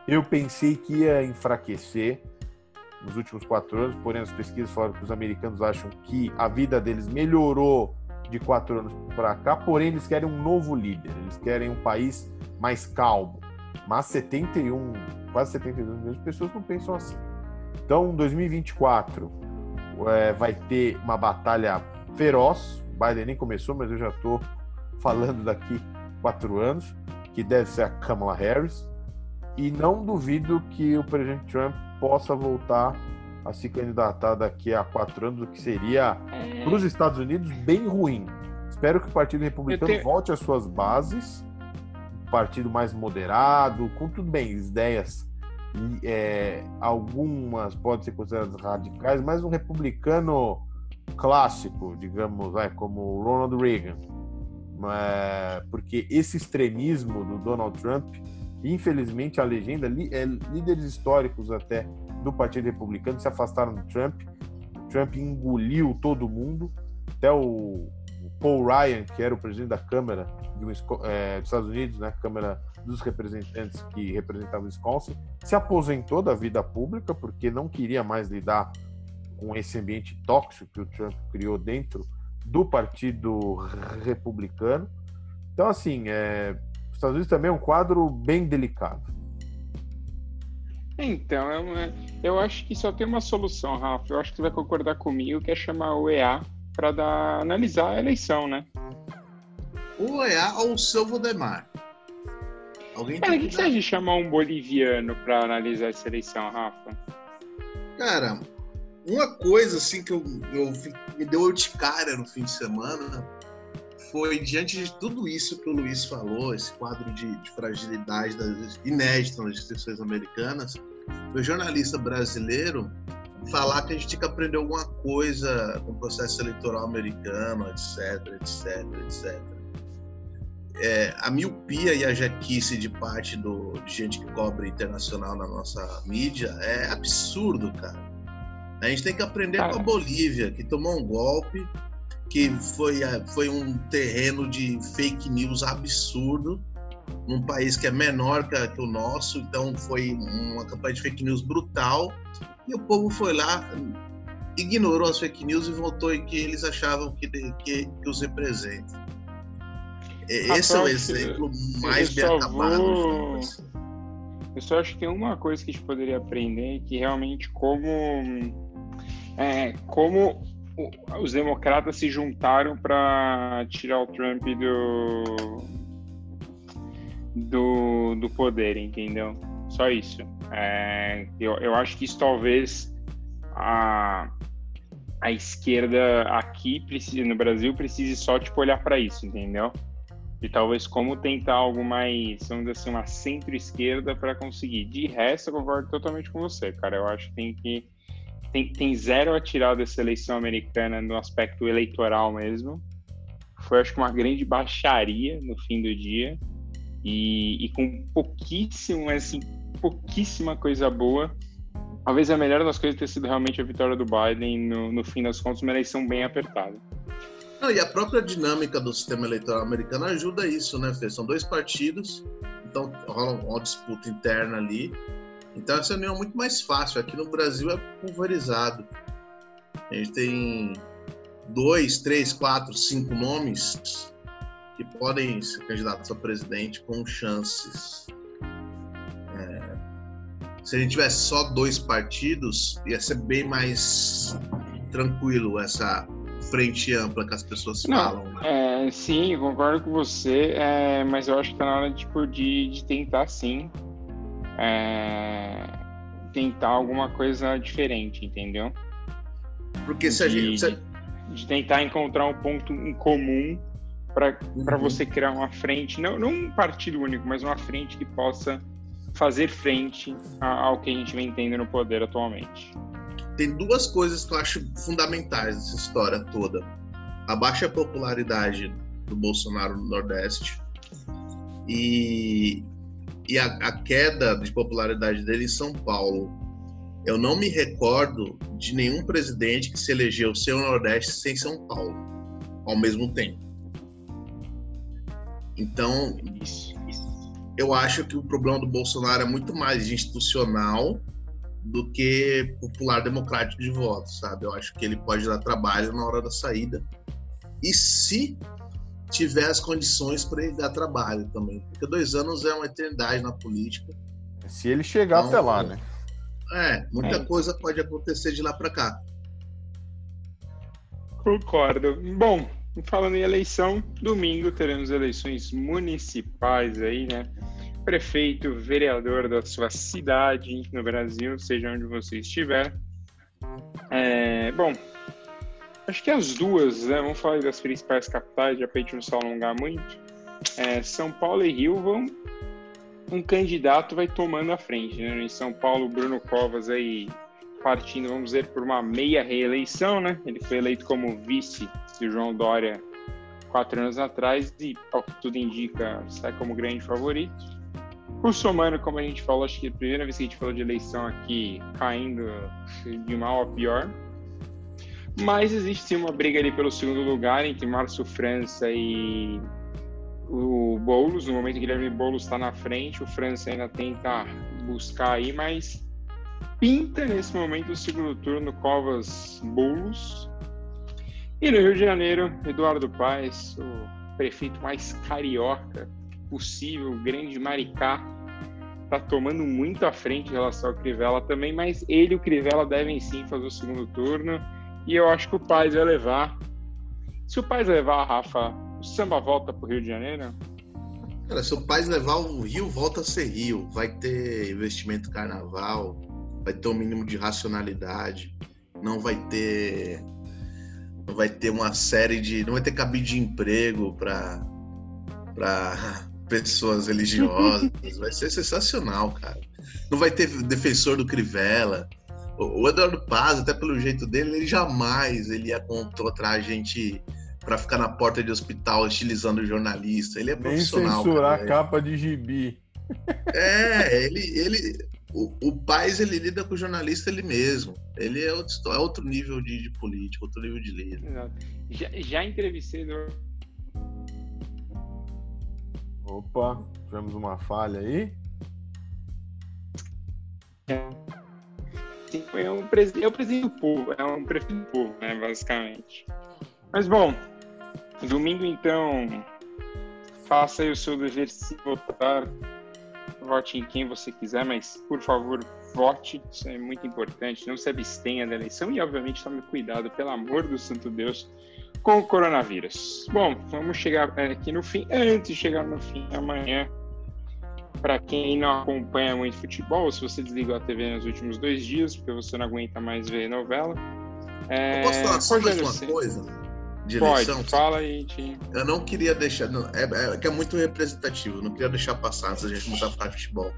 Eu pensei que ia enfraquecer nos últimos quatro anos, porém as pesquisas falaram que os americanos acham que a vida deles melhorou de quatro anos para cá, porém eles querem um novo líder, eles querem um país mais calmo. Mas 71, quase 72 milhões de pessoas não pensam assim. Então, 2024 é, vai ter uma batalha feroz. O Biden nem começou, mas eu já estou falando daqui quatro anos, que deve ser a Kamala Harris. E não duvido que o presidente Trump possa voltar a se candidatar daqui a quatro anos, o que seria é... para os Estados Unidos bem ruim. Espero que o Partido Republicano tenho... volte às suas bases, um partido mais moderado, com tudo bem, ideias é, algumas podem ser consideradas radicais, mas um republicano clássico, digamos, é, como Ronald Reagan, é, porque esse extremismo do Donald Trump, infelizmente a legenda, é, líderes históricos até do Partido Republicano se afastaram do Trump. Trump engoliu todo mundo, até o, Paul Ryan, que era o presidente da Câmara de, é, dos Estados Unidos, né, Câmara dos Representantes que representava o Wisconsin, se aposentou da vida pública porque não queria mais lidar com esse ambiente tóxico que o Trump criou dentro do Partido Republicano. Então, assim, é, os Estados Unidos também é um quadro bem delicado. Então, é eu acho que só tem uma solução, Rafa. Eu acho que você vai concordar comigo, que é chamar o EA para analisar a eleição, né? O EA ou o seu Valdemar? Alguém Cara, o que, você acha de chamar um boliviano para analisar essa eleição, Rafa? Cara, uma coisa assim que eu, eu me deu de cara no fim de semana foi diante de tudo isso que o Luiz falou, esse quadro de, de fragilidade das, inédito nas instituições americanas, o jornalista brasileiro falar que a gente tinha que aprender alguma coisa com o processo eleitoral americano, etc, etc, etc. É, a miopia e a jaquice de parte do, de gente que cobre internacional na nossa mídia é absurdo, cara. A gente tem que aprender com a Bolívia, que tomou um golpe, que foi, foi um terreno de fake news absurdo, num país que é menor que, o nosso, então foi uma campanha de fake news brutal, e o povo foi lá, ignorou as fake news e votou em que eles achavam que, que, que os representa. Esse é o exemplo mais bem acabado. Vou... Eu só acho que tem uma coisa que a gente poderia aprender, que realmente como, é, como os democratas se juntaram para tirar o Trump do, do, do poder, entendeu? Só isso. É, eu, eu acho que isso talvez a, a esquerda aqui no Brasil precise só tipo olhar para isso, entendeu? E talvez como tentar algo mais, vamos dizer assim, uma centro-esquerda para conseguir. De resto, eu concordo totalmente com você, cara. Eu acho que tem que tem, tem zero a tirar dessa eleição americana no aspecto eleitoral mesmo. Foi, acho que, uma grande baixaria no fim do dia. E, e com pouquíssimo, assim, pouquíssima coisa boa. Talvez a melhor das coisas ter sido realmente a vitória do Biden, no, no fim das contas, uma eleição bem apertada. E a própria dinâmica do sistema eleitoral americano ajuda isso, né, Fê? São dois partidos, então rola uma disputa interna ali. Então essa união é muito mais fácil. Aqui no Brasil é pulverizado. A gente tem dois, três, quatro, cinco nomes que podem ser candidatos a presidente com chances. É, se a gente tivesse só dois partidos, ia ser bem mais tranquilo essa frente ampla que as pessoas Não, falam. Né? É, sim, concordo com você, é, mas eu acho que tá na hora tipo, de, de tentar sim. É, tentar alguma coisa diferente, entendeu? Porque se a gente. De, de tentar encontrar um ponto em comum para uhum. você criar uma frente, não, não um partido único, mas uma frente que possa fazer frente ao que a gente vem tendo no poder atualmente. Tem duas coisas que eu acho fundamentais nessa história toda: a baixa popularidade do Bolsonaro no Nordeste e, e a, a queda de popularidade dele em São Paulo. Eu não me recordo de nenhum presidente que se elegeu sem o Nordeste sem São Paulo ao mesmo tempo. Então, eu acho que o problema do Bolsonaro é muito mais institucional do que popular democrático de voto, sabe? Eu acho que ele pode dar trabalho na hora da saída. E se tiver as condições para ele dar trabalho também. Porque dois anos é uma eternidade na política. Se ele chegar então, até lá, né? É, muita é. coisa pode acontecer de lá para cá. Concordo. Bom, falando em eleição, domingo teremos eleições municipais aí, né? Prefeito, vereador da sua cidade no Brasil, seja onde você estiver. É, bom, acho que as duas, né? Vamos falar das principais capitais, já para a gente não se alongar muito. É, São Paulo e Rio vão um candidato vai tomando a frente. Né? Em São Paulo, Bruno Covas aí partindo, vamos dizer, por uma meia reeleição, né? Ele foi eleito como vice de João Dória quatro anos atrás e, ao que tudo indica, sai como grande favorito. O Somano, como a gente falou, acho que é a primeira vez que a gente falou de eleição aqui, caindo de mal a pior. Mas existe sim uma briga ali pelo segundo lugar entre Márcio França e o Boulos, no momento Guilherme Boulos está na frente, o França ainda tenta buscar aí, mas pinta nesse momento o segundo turno Covas Boulos. E no Rio de Janeiro, Eduardo Paes, o prefeito mais carioca possível, o grande Maricá, está tomando muito à frente em relação ao Crivella também, mas ele e o Crivella devem sim fazer o segundo turno. E eu acho que o Paes vai levar. Se o Paes levar, Rafa, o samba volta pro Rio de Janeiro? Cara, se o Paz levar o Rio, volta a ser Rio. Vai ter investimento carnaval, vai ter um mínimo de racionalidade, não vai ter. Não vai ter uma série de. Não vai ter cabide de emprego para para pessoas religiosas. Vai ser sensacional, cara. Não vai ter defensor do Crivella. O Eduardo Paz, até pelo jeito dele, ele jamais ele ia contratar gente para ficar na porta de hospital estilizando jornalista. Ele é profissional. Nem censurar a capa de gibi. É, ele, ele, o, o Paz ele lida com o jornalista ele mesmo. Ele é outro, é outro nível de, de político, outro nível de líder. Exato. Já, já entrevistei no... Opa, tivemos uma falha aí. Sim, é um presidente, é o presidente do povo, é um prefeito do povo, né, basicamente. Mas bom, domingo então, faça aí o seu dever se votar. Vote em quem você quiser, mas por favor, vote. Isso é muito importante. Não se abstenha da eleição e, obviamente, tome cuidado, pelo amor do Santo Deus, com o coronavírus. Bom, vamos chegar aqui no fim. Antes de chegar no fim, amanhã, para quem não acompanha muito futebol, se você desligou a TV nos últimos dois dias, porque você não aguenta mais ver novela. É... Eu posso falar só mais uma coisa? De eleição. Pode, fala aí, Tim. Eu não queria deixar. Não, é, é, que é muito representativo, não queria deixar passar antes da gente a falar de futebol.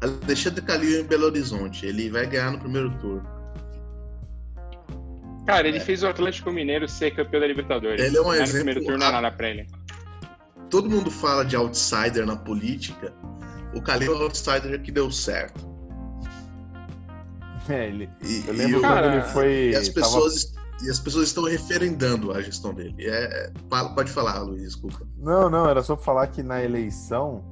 Alexandre Calil em Belo Horizonte, ele vai ganhar no primeiro turno. Cara, ele é. fez o Atlético Mineiro ser campeão da Libertadores. Ele é um exemplo. No primeiro turno não é nada pra ele. Todo mundo fala de outsider na política. O Calil é o outsider que deu certo. É, ele. E, eu lembro e quando ele foi. E as pessoas. Tava e as pessoas estão referendando a gestão dele. É, pode falar, Luiz, desculpa. Não, não, era só falar que na eleição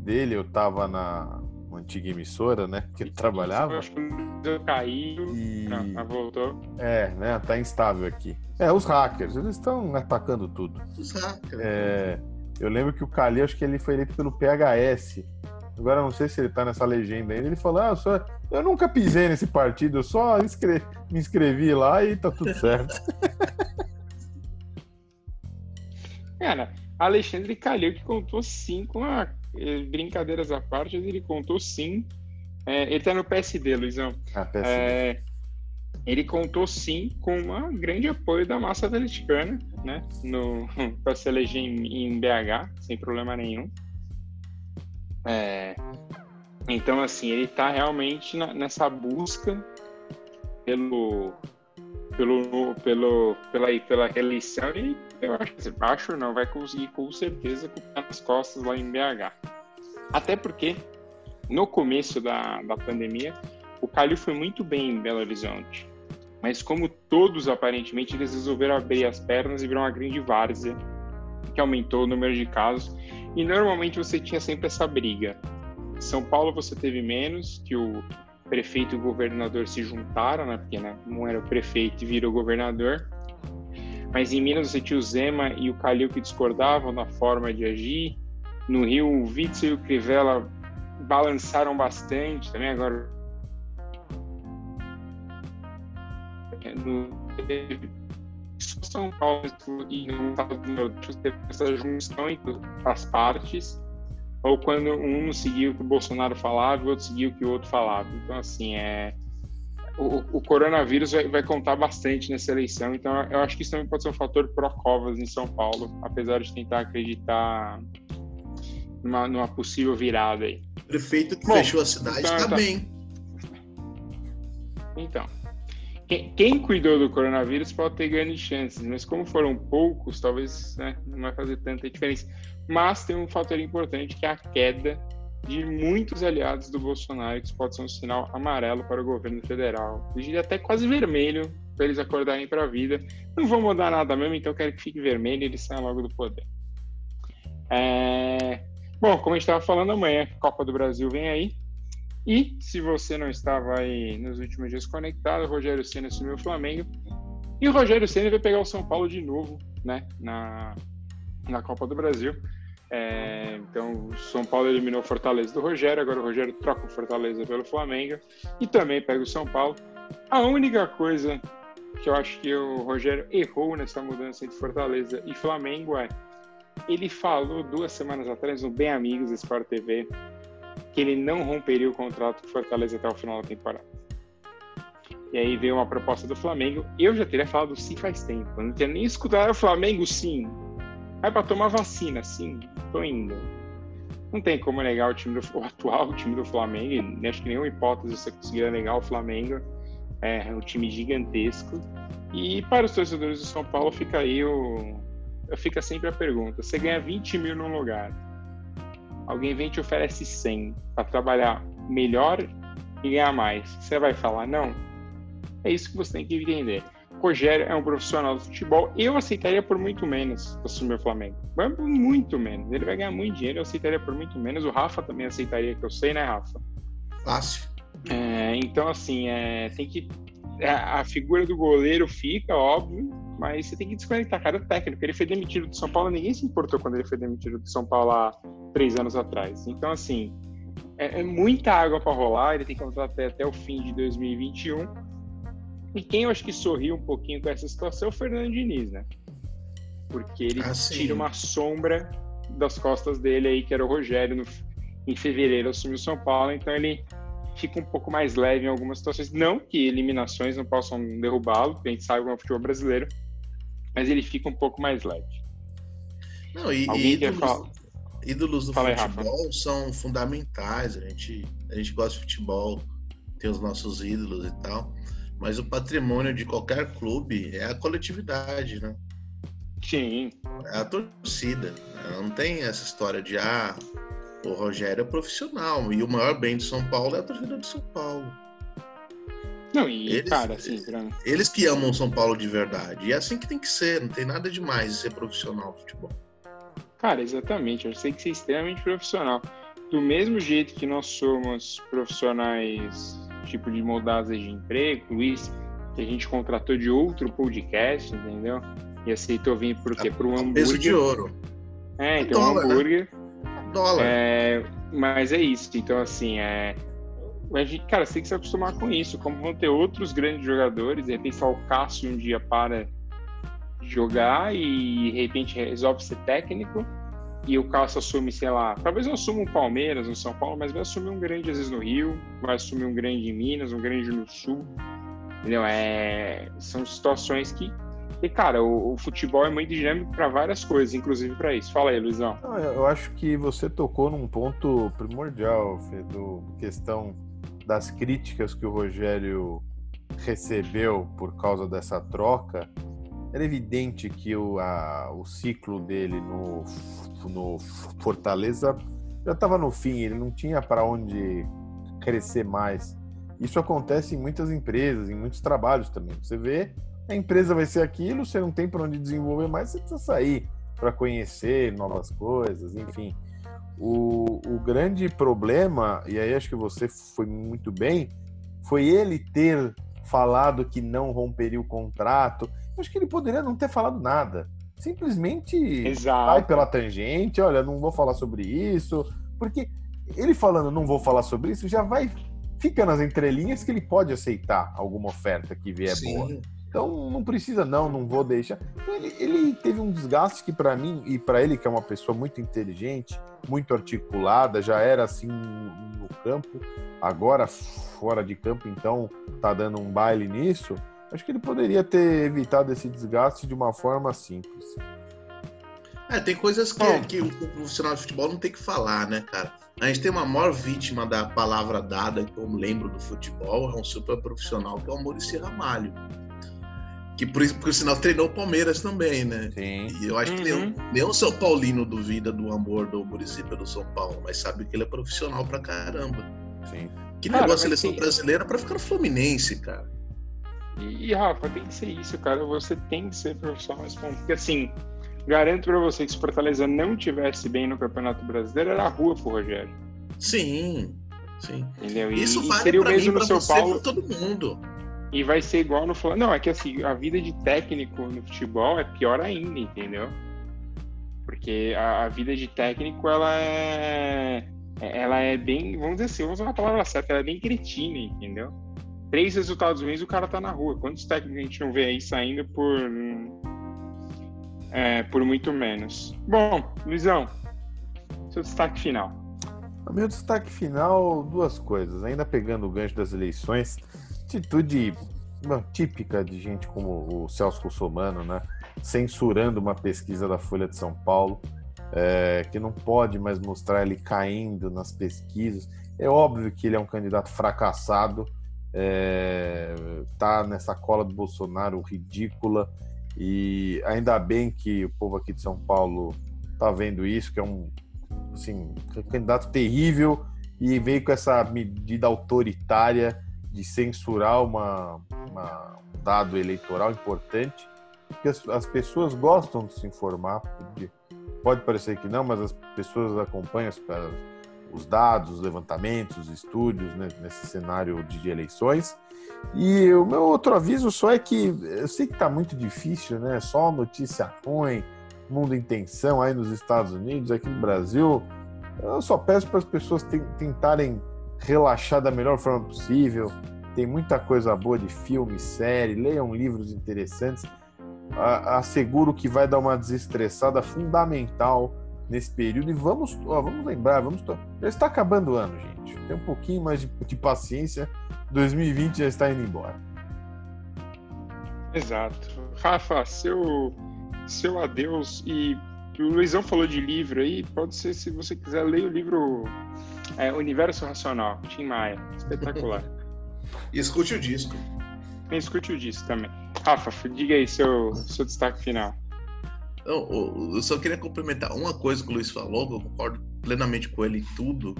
dele eu tava na antiga emissora, né? Que ele trabalhava. Eu acho que caiu, e... não, voltou. É, né? Tá instável aqui. É, os hackers, eles estão atacando tudo. Os hackers. É, eu lembro que o Cali, acho que ele foi eleito pelo PHS. Agora não sei se ele tá nessa legenda ainda. Ele falou: Ah, eu, só, eu nunca pisei nesse partido, eu só inscre... me inscrevi lá e tá tudo certo. Cara, Alexandre Calil que contou sim com a. Eh, brincadeiras à parte, ele contou sim. É, ele tá no PSD, Luizão. Ah, PSD. É, ele contou sim com um grande apoio da massa atleticana, né? Para se eleger em, em, BH, sem problema nenhum. É, então, assim, ele está realmente na, nessa busca pelo, pelo, pelo, pela, pela reeleição e eu acho, acho não, vai conseguir com certeza com as costas lá em BH. Até porque, no começo da, da pandemia, o Calil foi muito bem em Belo Horizonte. Mas como todos, aparentemente, eles resolveram abrir as pernas e virar uma grande várzea, que aumentou o número de casos. E normalmente você tinha sempre essa briga. São Paulo você teve menos, que o prefeito e o governador se juntaram, né? Porque né, não era o prefeito e virou governador. Mas em Minas você tinha o Zema e o Calil que discordavam da forma de agir. No Rio, o Witzel e o Crivella balançaram bastante também. Agora no São Paulo e no Estado do Nordeste teve essa junção entre as partes, ou quando um seguiu o que o Bolsonaro falava e o outro seguiu o que o outro falava. Então, assim, é, o, o coronavírus vai, vai, contar bastante nessa eleição, então eu acho que isso também pode ser um fator pró-Covas em São Paulo, apesar de tentar acreditar numa, numa possível virada aí. O prefeito que Bom, fechou a cidade está então, tá bem. Então, quem, quem, cuidou do coronavírus pode ter grandes chances, mas como foram poucos, talvez né, não vai fazer tanta diferença. Mas tem um fator importante que é a queda de muitos aliados do Bolsonaro, que pode ser um sinal amarelo para o governo federal. Eu diria até quase vermelho para eles acordarem para a vida. Não vão mudar nada mesmo, então quero que fique vermelho e eles saiam logo do poder. É... Bom, como a gente estava falando, amanhã Copa do Brasil vem aí. E se você não estava aí nos últimos dias conectado, o Rogério Senna assumiu o Flamengo. E o Rogério Senna vai pegar o São Paulo de novo, né, na, na Copa do Brasil. É, então, São Paulo eliminou o Fortaleza do Rogério, agora o Rogério troca o Fortaleza pelo Flamengo e também pega o São Paulo. A única coisa que eu acho que o Rogério errou nessa mudança entre Fortaleza e Flamengo é ele falou duas semanas atrás no Bem Amigos Sport TV que ele não romperia o contrato com Fortaleza até o final da temporada. E aí veio uma proposta do Flamengo. Eu já teria falado sim faz tempo. Eu não tinha nem escutado o Flamengo sim. Vai para tomar vacina, sim. Tô indo. Não tem como negar o time do o atual time do Flamengo. Acho que nenhuma hipótese você conseguiria negar o Flamengo. É um time gigantesco. E para os torcedores do São Paulo fica aí o. Fica sempre a pergunta: você ganha 20 mil num lugar alguém vem e te oferece 100 para trabalhar melhor e ganhar mais, você vai falar não? É isso que você tem que entender. Rogério é um profissional do futebol. Eu aceitaria por muito menos assumir o Flamengo. Muito menos. Ele vai ganhar muito dinheiro. Eu aceitaria por muito menos. O Rafa também aceitaria, que eu sei, né, Rafa? Fácil. É, então, assim, é, tem que. É, a figura do goleiro fica, óbvio, mas você tem que desconectar cara técnico. Ele foi demitido do São Paulo, ninguém se importou quando ele foi demitido do São Paulo há três anos atrás. Então, assim, é, é muita água para rolar. Ele tem que contratar até, até o fim de 2021. E quem eu acho que sorriu um pouquinho com essa situação é o Fernando Diniz, né? Porque ele ah, tira uma sombra das costas dele aí, que era o Rogério, no, em fevereiro assumiu o São Paulo, então ele fica um pouco mais leve em algumas situações. Não que eliminações não possam derrubá-lo, porque a gente sabe como é o futebol brasileiro, mas ele fica um pouco mais leve. Não, e, Alguém ídolos, falar? ídolos do Fala futebol aí, são fundamentais. A gente, a gente gosta de futebol, tem os nossos ídolos e tal. Mas o patrimônio de qualquer clube é a coletividade, né? Sim. É a torcida. Né? Não tem essa história de ah, o Rogério é profissional e o maior bem de São Paulo é a torcida de São Paulo. Não, e eles, cara, assim, pra... eles que amam São Paulo de verdade. E é assim que tem que ser, não tem nada demais de ser profissional no futebol. Cara, exatamente, eu sei que você é extremamente profissional. Do mesmo jeito que nós somos profissionais, tipo de mudanças de emprego, Luiz, que a gente contratou de outro podcast, entendeu? E aceitou vir por quê? Pro hambúrguer. Peso de ouro. É, então dólar, né? hambúrguer. Né? Dólar. É, mas é isso. Então, assim, é, a gente, cara, você tem que se acostumar com isso. Como vão ter outros grandes jogadores, de repente só o Cássio um dia para jogar e de repente resolve ser técnico e o Cássio assume, sei lá, talvez não assuma um Palmeiras, no São Paulo, mas vai assumir um grande às vezes no Rio, vai assumir um grande em Minas, um grande no Sul. Entendeu? É, são situações que. E, cara, o, o futebol é muito dinâmico para várias coisas, inclusive para isso. Fala aí, Luizão. eu acho que você tocou num ponto primordial, Fedo, questão das críticas que o Rogério recebeu por causa dessa troca era evidente que o, a, o ciclo dele no, no Fortaleza já estava no fim, ele não tinha para onde crescer mais. Isso acontece em muitas empresas, em muitos trabalhos também. Você vê, a empresa vai ser aquilo, você não tem para onde desenvolver mais, você precisa sair para conhecer novas coisas, enfim. O, o grande problema, e aí acho que você foi muito bem, foi ele ter falado que não romperia o contrato acho que ele poderia não ter falado nada. Simplesmente Exato. vai pela tangente, olha, não vou falar sobre isso, porque ele falando não vou falar sobre isso já vai fica nas entrelinhas que ele pode aceitar alguma oferta que vier Sim. boa. Então não precisa não, não vou deixar. Então, ele, ele teve um desgaste que para mim e para ele que é uma pessoa muito inteligente, muito articulada, já era assim no campo, agora fora de campo, então tá dando um baile nisso Acho que ele poderia ter evitado esse desgaste de uma forma simples. É, tem coisas que, que o profissional de futebol não tem que falar, né, cara? A gente tem uma maior vítima da palavra dada que eu lembro do futebol, é um super profissional, que é o Maurício Ramalho. Que por, por sinal treinou o Palmeiras também, né? Sim. E eu acho uhum. que nenhum, nenhum São Paulino duvida do amor do Muricy pelo São Paulo, mas sabe que ele é profissional pra caramba. Sim. Que negócio a seleção brasileira pra ficar no Fluminense, cara. E, e, Rafa, tem que ser isso, cara. Você tem que ser profissional nesse ponto. Porque, assim, garanto para você que se Fortaleza não tivesse bem no Campeonato Brasileiro, era a rua pro Rogério. Sim, sim. Entendeu? Isso e, vale seria o mesmo mim, no São Paulo. todo mundo. E vai ser igual no Flamengo. Não, é que assim, a vida de técnico no futebol é pior ainda, entendeu? Porque a, a vida de técnico, ela é. Ela é bem. Vamos dizer assim, vamos usar uma palavra certa, ela é bem cretina, entendeu? três resultados ruins, o cara tá na rua. Quantos técnicos a gente não vê aí saindo por. É, por muito menos? Bom, Luizão, seu destaque final. O meu destaque final, duas coisas. Ainda pegando o gancho das eleições, atitude típica de gente como o Celso Russomano, né? Censurando uma pesquisa da Folha de São Paulo, é, que não pode mais mostrar ele caindo nas pesquisas. É óbvio que ele é um candidato fracassado, é, tá nessa cola do Bolsonaro ridícula e ainda bem que o povo aqui de São Paulo tá vendo isso, que é um assim, candidato terrível e veio com essa medida autoritária de censurar uma, uma um dado eleitoral importante, porque as, as pessoas gostam de se informar, pode parecer que não, mas as pessoas acompanham as, os dados, os levantamentos, os estúdios né, nesse cenário de eleições. E o meu outro aviso só é que eu sei que está muito difícil, né? Só notícia ruim, mundo em tensão aí nos Estados Unidos, aqui no Brasil. Eu só peço para as pessoas tentarem relaxar da melhor forma possível. Tem muita coisa boa de filme, série, leiam livros interessantes. Asseguro que vai dar uma desestressada fundamental nesse período. E vamos, ó, vamos lembrar, vamos já está acabando o ano, gente. Tem um pouquinho mais de, de paciência. 2020 já está indo embora. Exato. Rafa, seu, seu adeus. E o Luizão falou de livro aí. Pode ser, se você quiser, ler o livro é, Universo Racional, Tim Maia. Espetacular. e escute o disco. E escute o disco também. Rafa, diga aí seu, seu destaque final. Não, eu só queria complementar uma coisa que o Luiz falou, que eu concordo plenamente com ele em tudo,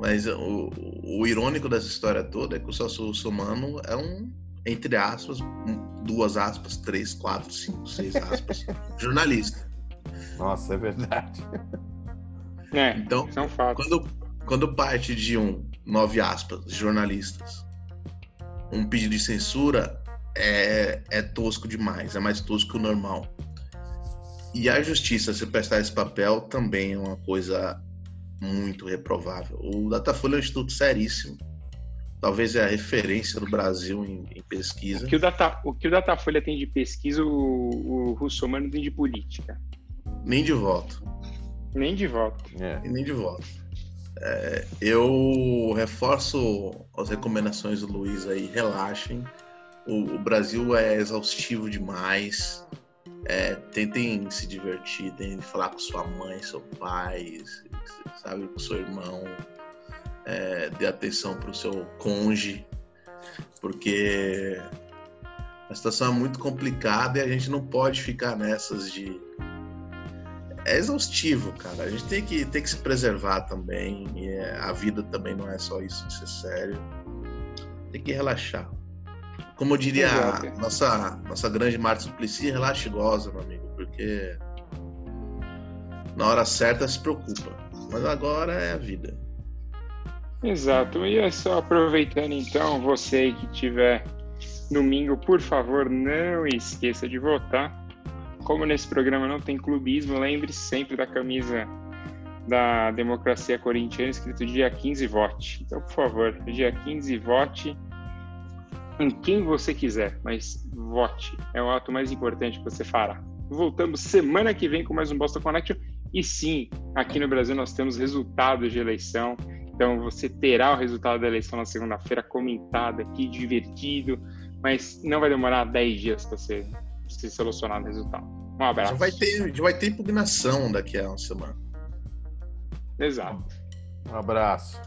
mas o, o irônico dessa história toda é que o Celso Somano é um, entre aspas, duas aspas, três, quatro, cinco, seis aspas, jornalista. Nossa, é verdade. É, então, é um fato. Quando, quando parte de um, nove aspas, jornalistas, um pedido de censura é, é tosco demais, é mais tosco que o normal. E a justiça se prestar esse papel também é uma coisa muito reprovável. O Datafolha é um instituto seríssimo. talvez é a referência do Brasil em, em pesquisa. O que o, Data, o que o Datafolha tem de pesquisa, o, o Russomano tem de política. Nem de voto. Nem de voto. É. nem de voto. É, eu reforço as recomendações do Luiz aí, relaxem. O, o Brasil é exaustivo demais. É, tentem se divertir, tentem falar com sua mãe, seu pai, sabe, com seu irmão. É, dê atenção para o seu conge, porque a situação é muito complicada e a gente não pode ficar nessas de é exaustivo, cara. A gente tem que, tem que se preservar também. É, a vida também não é só isso de ser sério. Tem que relaxar. Como eu diria a nossa, nossa grande Marta Suplicy, relaxa e goza, meu amigo, porque na hora certa se preocupa. Mas agora é a vida. Exato. E é só aproveitando então, você que tiver domingo, por favor, não esqueça de votar como nesse programa não tem clubismo, lembre-se sempre da camisa da Democracia Corintiana, escrito dia 15 vote. Então, por favor, dia 15 vote em quem você quiser, mas vote. É o ato mais importante que você fará. Voltamos semana que vem com mais um Boston Connection. E sim, aqui no Brasil nós temos resultados de eleição. Então você terá o resultado da eleição na segunda-feira comentado aqui, divertido, mas não vai demorar 10 dias para você se solucionar o resultado. Um abraço. Já vai ter, já vai ter impugnação daqui a uma semana. Exato. Um abraço.